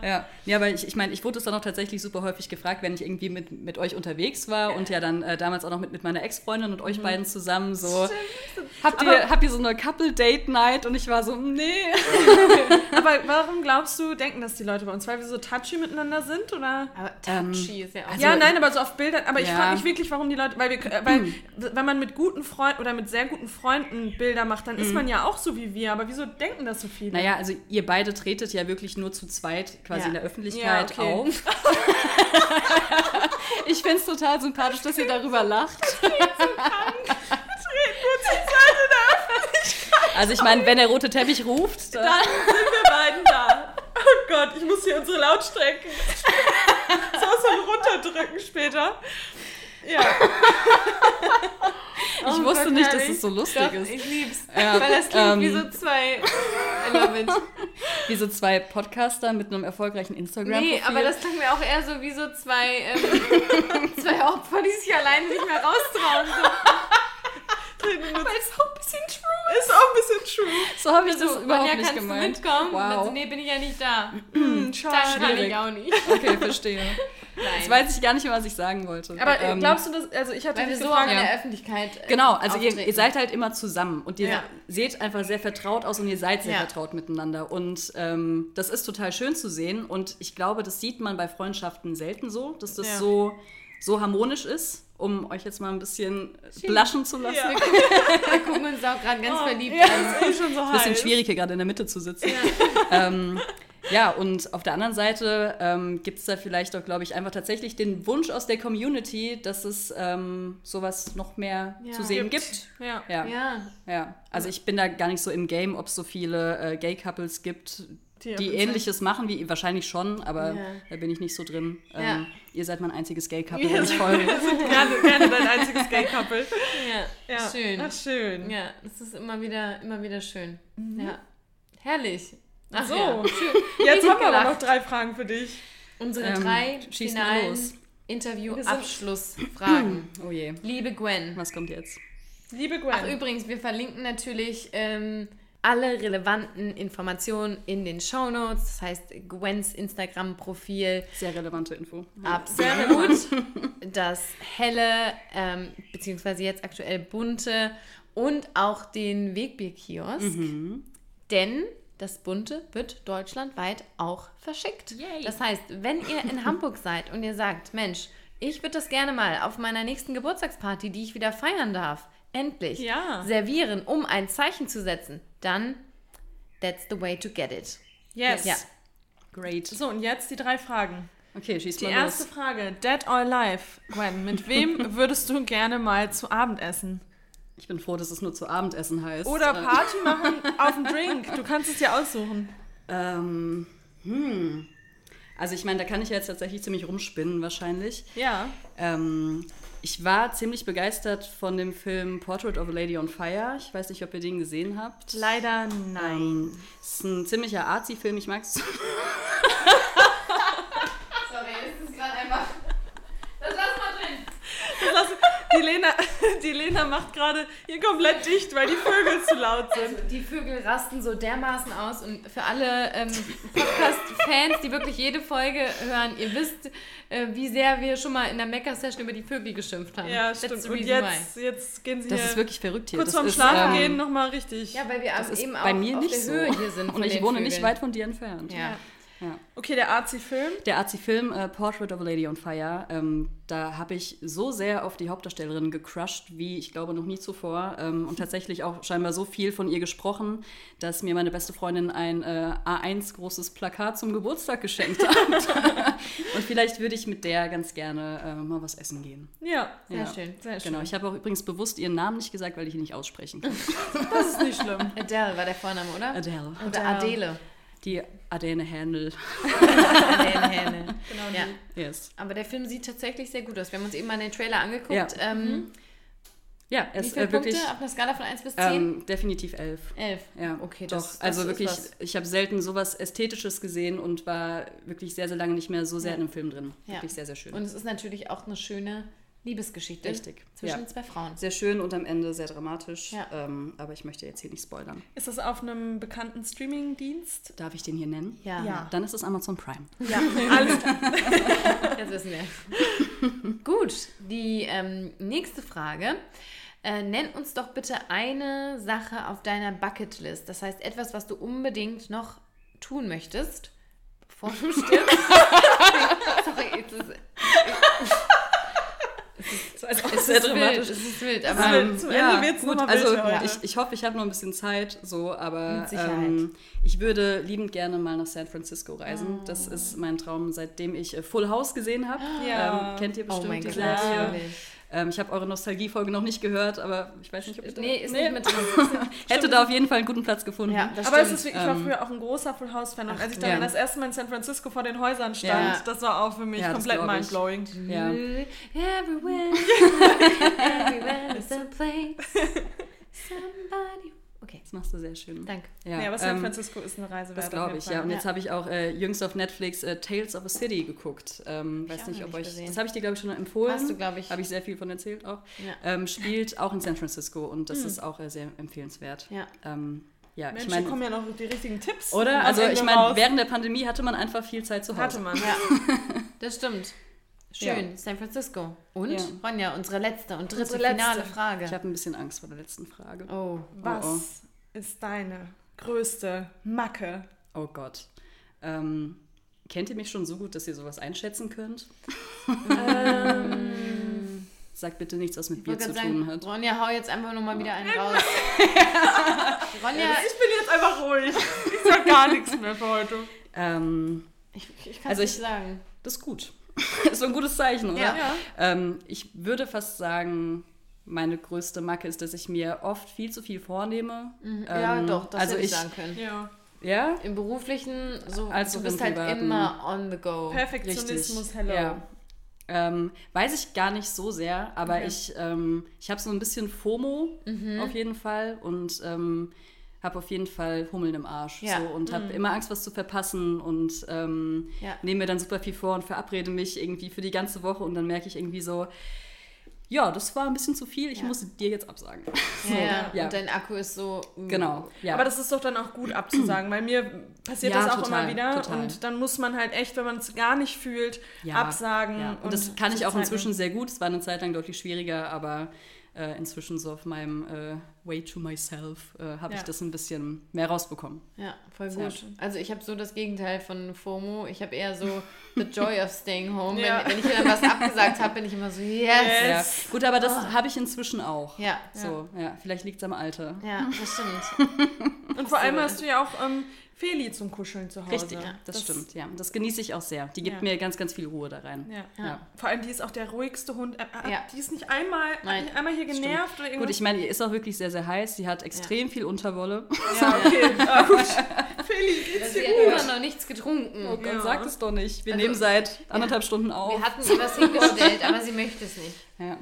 Ja. Ja, ja aber ich, ich meine, ich wurde es dann auch tatsächlich super häufig gefragt, wenn ich irgendwie mit, mit euch unterwegs war und ja dann äh, damals auch noch mit, mit meiner Ex-Freundin und euch beiden zusammen so. Habt ihr, habt ihr so eine Couple-Date-Night? Und ich war so, nee. Aber warum glaubst du, denken das die Leute bei uns? Weil wir so touchy miteinander sind, oder? Aber touchy ist ja auch. also- ja, nein, aber so auf Bildern. Aber ich Ja. frage mich wirklich, warum die Leute, weil wir, weil, wenn man mit guten Freunden oder mit sehr guten Freunden Bilder macht, dann ist man ja auch so wie wir. Aber wieso denken das so viele? Naja, also ihr beide tretet ja wirklich nur zu zweit quasi Ja. in der Öffentlichkeit Ja, okay. auf. *laughs* ich finde es total sympathisch, dass ihr darüber lacht. *laughs* Also ich meine, wenn der rote Teppich ruft, dann Dann sind wir beiden da. Oh Gott, ich muss hier unsere Lautstrecken. *laughs* so runterdrücken später. Ja. *laughs* ich Oh wusste Gott, nicht, dass es so lustig Doch, ist. ich lieb's. Ja, Weil das klingt ähm, wie so zwei. I love it. *laughs* Wie so zwei Podcaster mit einem erfolgreichen Instagram-Profil. Nee, aber das klang mir auch eher so wie so zwei, ähm, zwei Opfer, die sich alleine nicht mehr raustrauen. So. Weil es auch ein bisschen true Ist auch ein bisschen true. so habe ich das So, überhaupt Ronja, nicht kannst gemeint. du mitkommen? Wow. Also, nee, bin ich ja nicht da. *clears throat* Schade. kann schwierig. ich auch nicht. Okay, verstehe. *laughs* Jetzt Nein. weiß ich gar nicht mehr, was ich sagen wollte. Aber äh, Ähm, glaubst du, dass, also ich hatte Weil wir so gefragt, in der Öffentlichkeit. äh, Genau, also ihr, ihr seid halt immer zusammen und ihr Ja. seht einfach sehr vertraut aus und ihr seid sehr Ja. vertraut miteinander. Und ähm, das ist total schön zu sehen und ich glaube, das sieht man bei Freundschaften selten so, dass das Ja. so, so harmonisch ist, um euch jetzt mal ein bisschen bluschen zu lassen. Ja. *laughs* Wir gucken uns auch gerade ganz verliebt ja, an. das ist eh schon so Ein bisschen schwierig hier gerade in der Mitte zu sitzen. Ja, *laughs* ähm, ja und auf der anderen Seite ähm, gibt es da vielleicht auch, glaube ich, einfach tatsächlich den Wunsch aus der Community, dass es ähm, sowas noch mehr Ja. zu sehen gibt. Ja. Ja. Ja. Ja, also ich bin da gar nicht so im Game, ob es so viele äh, Gay-Couples gibt, Die die, ähnliches machen, wie wahrscheinlich schon, aber Ja. da bin ich nicht so drin. Ja. Ähm, ihr seid mein einziges Gay-Couple, Wir wenn ich folge. *laughs* wir sind gerne, gerne dein einziges Gay-Couple. Ja. Ja. Schön. Ach, schön. Ja, das ist immer wieder, immer wieder schön. Ja. Herrlich. Ach So. ja, schön. Jetzt haben wir aber noch drei Fragen für dich. Unsere Ähm, drei finalen los. Interview-Abschlussfragen. *laughs* Oh je, Liebe Gwen. was kommt jetzt? Liebe Gwen. Ach, übrigens, wir verlinken natürlich ähm, alle relevanten Informationen in den Show Notes. Das heißt, Gwens Instagram-Profil. Sehr relevante Info. Absolut. Das helle, ähm, beziehungsweise jetzt aktuell bunte und auch den Wegbierkiosk. Denn das Bunte wird deutschlandweit auch verschickt. Yay. Das heißt, wenn ihr in Hamburg seid und ihr sagt, Mensch, ich würde das gerne mal auf meiner nächsten Geburtstagsparty, die ich wieder feiern darf, endlich Ja. servieren, um ein Zeichen zu setzen, dann that's the way to get it. Yes. Ja. Great. So, und jetzt die drei Fragen. Okay, schieß Die mal erste los. Frage, Dead or Alive, Gwen, mit *laughs* wem würdest du gerne mal zu Abend essen? Ich bin froh, dass es nur zu Abendessen heißt. Oder Äh, Party *laughs* machen auf einen Drink. Du kannst es dir aussuchen. Ähm, hm. Also ich meine, da kann ich ja jetzt tatsächlich ziemlich rumspinnen wahrscheinlich. Ja. Ähm, ich war ziemlich begeistert von dem Film Portrait of a Lady on Fire. Ich weiß nicht, ob ihr den gesehen habt. Leider nein. Ähm, es ist ein ziemlicher Arzi-Film. Ich mag es. *laughs* Sorry, es ist gerade einfach. Das lass mal drin. Lass, die, Lena, *laughs* die Lena macht gerade hier komplett dicht, weil die Vögel zu laut sind. Also die Vögel rasten so dermaßen aus und für alle ähm, Podcast-Fans, die wirklich jede Folge hören, ihr wisst, äh, wie sehr wir schon mal in der Mecker-Session über die Vögel geschimpft haben. Ja, That's stimmt. Und jetzt, jetzt gehen sie Das hier ist wirklich verrückt hier. kurz das vorm Schlafen ähm, gehen nochmal richtig. Ja, weil wir Das ist eben auch bei mir auf nicht der so. Höhe hier sind. Und ich wohne Vögeln. nicht weit von dir entfernt. Ja. Ja. Okay, der Arzi-Film. Der Arzi-Film äh, Portrait of a Lady on Fire, ähm, da habe ich so sehr auf die Hauptdarstellerin gecrushed, wie ich glaube noch nie zuvor. Ähm, und tatsächlich auch scheinbar so viel von ihr gesprochen, dass mir meine beste Freundin ein äh, A1 großes Plakat zum Geburtstag geschenkt hat. *laughs* und vielleicht würde ich mit der ganz gerne äh, mal was essen gehen. Ja, Sehr Ja. schön. sehr schön. Genau, ich habe auch übrigens bewusst ihren Namen nicht gesagt, weil ich ihn nicht aussprechen kann. Das ist nicht schlimm. Adele war der Vorname, oder? Adele. Oder Adele. Adele. Die Adene Handel. Adele Hähne. Genau Ja. Yes. Aber der Film sieht tatsächlich sehr gut aus. Wir haben uns eben mal den Trailer angeguckt. Ja. Ähm, Ja, Wie es viele äh, wirklich Punkte auf einer Skala von 1 bis 10? ähm, definitiv elf. 11. Ja, Okay, doch. das- das also ist wirklich, ich habe selten sowas Ästhetisches gesehen und war wirklich sehr, sehr lange nicht mehr so sehr Ja. in einem Film drin. Ja. Wirklich sehr, sehr schön. Und es ist natürlich auch eine schöne Liebesgeschichte Richtig, zwischen ja. zwei Frauen. sehr schön und am Ende sehr dramatisch. Ja. Ähm, aber ich möchte jetzt hier nicht spoilern. Ist das auf einem bekannten Streaming-Dienst? Darf ich den hier nennen? Ja, Ja. Dann ist es Amazon Prime. Ja, alles klar. *laughs* jetzt wissen wir. *laughs* Gut, die ähm, nächste Frage. Äh, nenn uns doch bitte eine Sache auf deiner Bucketlist. Das heißt, etwas, was du unbedingt noch tun möchtest, bevor du stirbst. *laughs* Sorry, jetzt ist, Das ist es ist wild. Es ist wild, aber wild. Ähm, Zum Ende wird's gut, noch mal also heute. ich, ich hoffe, ich habe noch ein bisschen Zeit, so, aber ähm, ich würde liebend gerne mal nach San Francisco reisen. Oh. Das ist mein Traum, seitdem ich äh, Full House gesehen habe. Ja. Ähm, kennt ihr oh bestimmt mein die Gott, Serie? natürlich. Ähm, ich habe eure Nostalgie-Folge noch nicht gehört, aber ich weiß nicht, ob ich da... Nee, ist nicht mit drin. *laughs* Hätte da auf jeden Fall einen guten Platz gefunden. Ja, das Aber es ist wirklich, ich war Ähm, früher auch ein großer Full House-Fan. Und als ich dann ja. das erste Mal in San Francisco vor den Häusern stand, Ja. das war auch für mich Ja, komplett mindblowing. Ja. Everywhere, *laughs* everywhere is a place. *laughs* Somebody. Okay, Das machst du sehr schön. danke. Ja, Ja, aber San ähm, Francisco ist eine Reise Das wert. auf glaube ich, ja. Und Ja. jetzt habe ich auch äh, jüngst auf Netflix äh, Tales of a City geguckt. Ähm, weiß nicht, ob nicht euch. gesehen. Das habe ich dir, glaube ich, schon empfohlen. Hast du, glaub ich. Habe ich sehr viel von erzählt auch. Ja. Ähm, spielt *laughs* auch in San Francisco und das ist auch äh, sehr empfehlenswert. Ja. Ähm, ja, Mensch, ich meine. kommen ja noch die richtigen Tipps. Oder? Also Ende ich meine, während der Pandemie hatte man einfach viel Zeit zu Hause. Hatte man. Ja, *laughs* das stimmt. Schön, Ja. San Francisco. Und, Ja. Ronja, unsere letzte und dritte letzte. finale Frage. Ich habe ein bisschen Angst vor der letzten Frage. Oh, Was Oh, ist deine größte Macke? Oh Gott. Ähm, kennt ihr mich schon so gut, dass ihr sowas einschätzen könnt? Sagt bitte nichts, was mit ich Bier wollte zu gerade tun sagen, hat. Ronja, hau jetzt einfach nochmal wieder einen raus. *laughs* Ronja, Ich bin jetzt einfach ruhig. Ich sag gar nichts mehr für heute. Ähm, ich, ich kann es Also nicht ich- sagen. Das ist gut. *laughs* ist so ein gutes Zeichen, oder? Ja. Ja. Ähm, ich würde fast sagen, meine größte Macke ist, dass ich mir oft viel zu viel vornehme. ja, Ähm, doch, das also hätte ich ich- sagen können. Ja. Ja? Im beruflichen, so, Als du bist im halt immer on the go. Perfektionismus, hello. Ja. Ähm, weiß ich gar nicht so sehr, aber Okay. ich, ähm, ich habe so ein bisschen FOMO Mhm. auf jeden Fall und ähm, habe auf jeden Fall Hummeln im Arsch Ja. so, und habe immer Angst, was zu verpassen und ähm, Ja. nehme mir dann super viel vor und verabrede mich irgendwie für die ganze Woche und dann merke ich irgendwie so, ja, das war ein bisschen zu viel, ich Ja. muss dir jetzt absagen. Ja, *laughs* ja. ja. Und dein Akku ist so. mm, Genau, ja. Aber das ist doch dann auch gut abzusagen, weil mir passiert Ja, das auch total, immer wieder. total. Und dann muss man halt echt, wenn man es gar nicht fühlt, ja, absagen. Ja. Und, das kann ich auch inzwischen sehr gut. Es war eine Zeit lang deutlich schwieriger, aber äh, inzwischen so auf meinem äh, Way to Myself äh, habe Ja. ich das ein bisschen mehr rausbekommen. Ja, voll Sehr gut. schön. Also ich habe so das Gegenteil von FOMO. Ich habe eher so the joy of staying home. Ja. Wenn, wenn ich dann was abgesagt habe, bin ich immer so, yes. Yes. Ja. Gut, aber das habe ich inzwischen auch. Ja, So, ja, vielleicht liegt es am Alter. ja, das stimmt. *laughs* Und vor allem hast du ja auch ähm, Feli zum Kuscheln zu Hause. Richtig, das, stimmt, ja. Das genieße ich auch sehr. Die gibt Ja. mir ganz, ganz viel Ruhe da rein. Ja. Ja. Vor allem, die ist auch der ruhigste Hund. Äh, äh, Ja. Die ist nicht einmal, hat Nein, nicht einmal hier genervt oder Gut, ich meine, ihr ist auch wirklich sehr, sehr heiß. Sie hat extrem viel Unterwolle. ja, okay. *laughs* ah, gut. Feli, geht's Sie dir hat gut? immer noch nichts getrunken. Oh Gott, Ja. sag es doch nicht. Wir Also, nehmen seit anderthalb Stunden auf. Wir hatten ihr was hingestellt, aber sie möchte es nicht. Ja.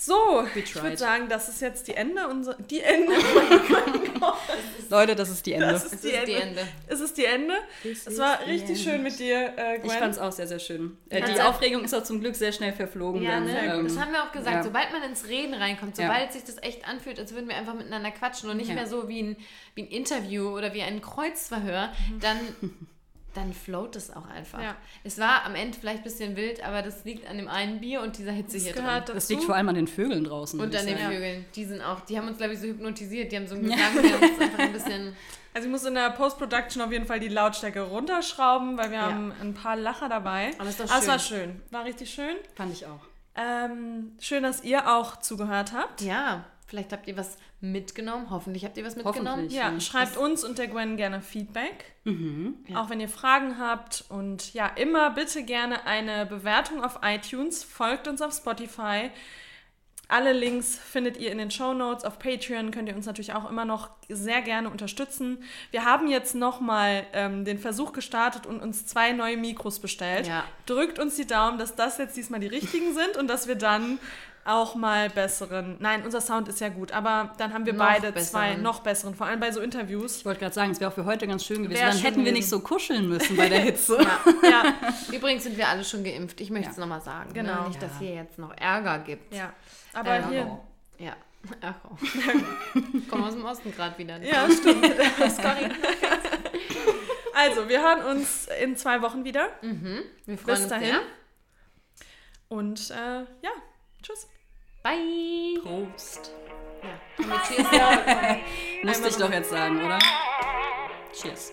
So, We ich würde sagen, das ist jetzt die Ende unser, die Ende. *laughs* *laughs* Leute, das ist die Ende. Das ist Das die ist die Ende. Ende. Es ist die Ende. This Es war the richtig end. schön mit dir, äh, Gwen. Ich fand es auch sehr, sehr schön. Äh, die Aufregung ist auch zum Glück sehr schnell verflogen. Ja, dann, ne? ähm, das haben wir auch gesagt. ja. Sobald man ins Reden reinkommt, Ja. sobald sich das echt anfühlt, als würden wir einfach miteinander quatschen und nicht Ja. mehr so wie ein, wie ein Interview oder wie ein Kreuzverhör, dann, *laughs* dann float es auch einfach. Ja. Es war am Ende vielleicht ein bisschen wild, aber das liegt an dem einen Bier und dieser Hitze Das hier gehört drin. dazu. Das liegt vor allem an den Vögeln draußen. Und an den sagen. Vögeln. Die sind auch, die haben uns, glaube ich, so hypnotisiert. Die haben so einen Gesang, der uns einfach ein bisschen. *laughs* Also ich muss in der Post-Production auf jeden Fall die Lautstärke runterschrauben, weil wir Ja. haben ein paar Lacher dabei. Aber ist doch Ah, es schön. war schön. War richtig schön. Fand ich auch. Ähm, schön, dass ihr auch zugehört habt. Ja, vielleicht habt ihr was mitgenommen. Hoffentlich habt ihr was mitgenommen. Ja, schreibt uns und der Gwen gerne Feedback. Ja. Auch wenn ihr Fragen habt. Und ja, immer bitte gerne eine Bewertung auf iTunes. Folgt uns auf Spotify. Alle Links findet ihr in den Show Notes. Auf Patreon könnt ihr uns natürlich auch immer noch sehr gerne unterstützen. Wir haben jetzt nochmal ähm, den Versuch gestartet und uns zwei neue Mikros bestellt. Ja. Drückt uns die Daumen, dass das jetzt diesmal die richtigen sind und dass wir dann auch mal besseren. Nein, unser Sound ist ja gut, aber dann haben wir Noch beide zwei besseren. noch besseren, vor allem bei so Interviews. Ich wollte gerade sagen, es wäre auch für heute ganz schön gewesen. Wär Dann schön hätten wir gewesen. nicht so kuscheln müssen bei der Hitze. Ja. *laughs* Ja, Übrigens sind wir alle schon geimpft. Ich möchte es Ja. nochmal sagen. Genau. Ne? Nicht, dass hier jetzt noch Ärger gibt. ja. Aber Ähm, hier. Ja. Ach, oh. Komm aus dem Osten gerade wieder. Ja, stimmt. *laughs* Sorry. Also, wir hören uns in zwei Wochen wieder. Wir freuen Bis uns dahin. sehr. Und äh, ja, tschüss. Bye. Prost. Ja. Cheers. ja Musste ich doch jetzt sagen, oder? Cheers.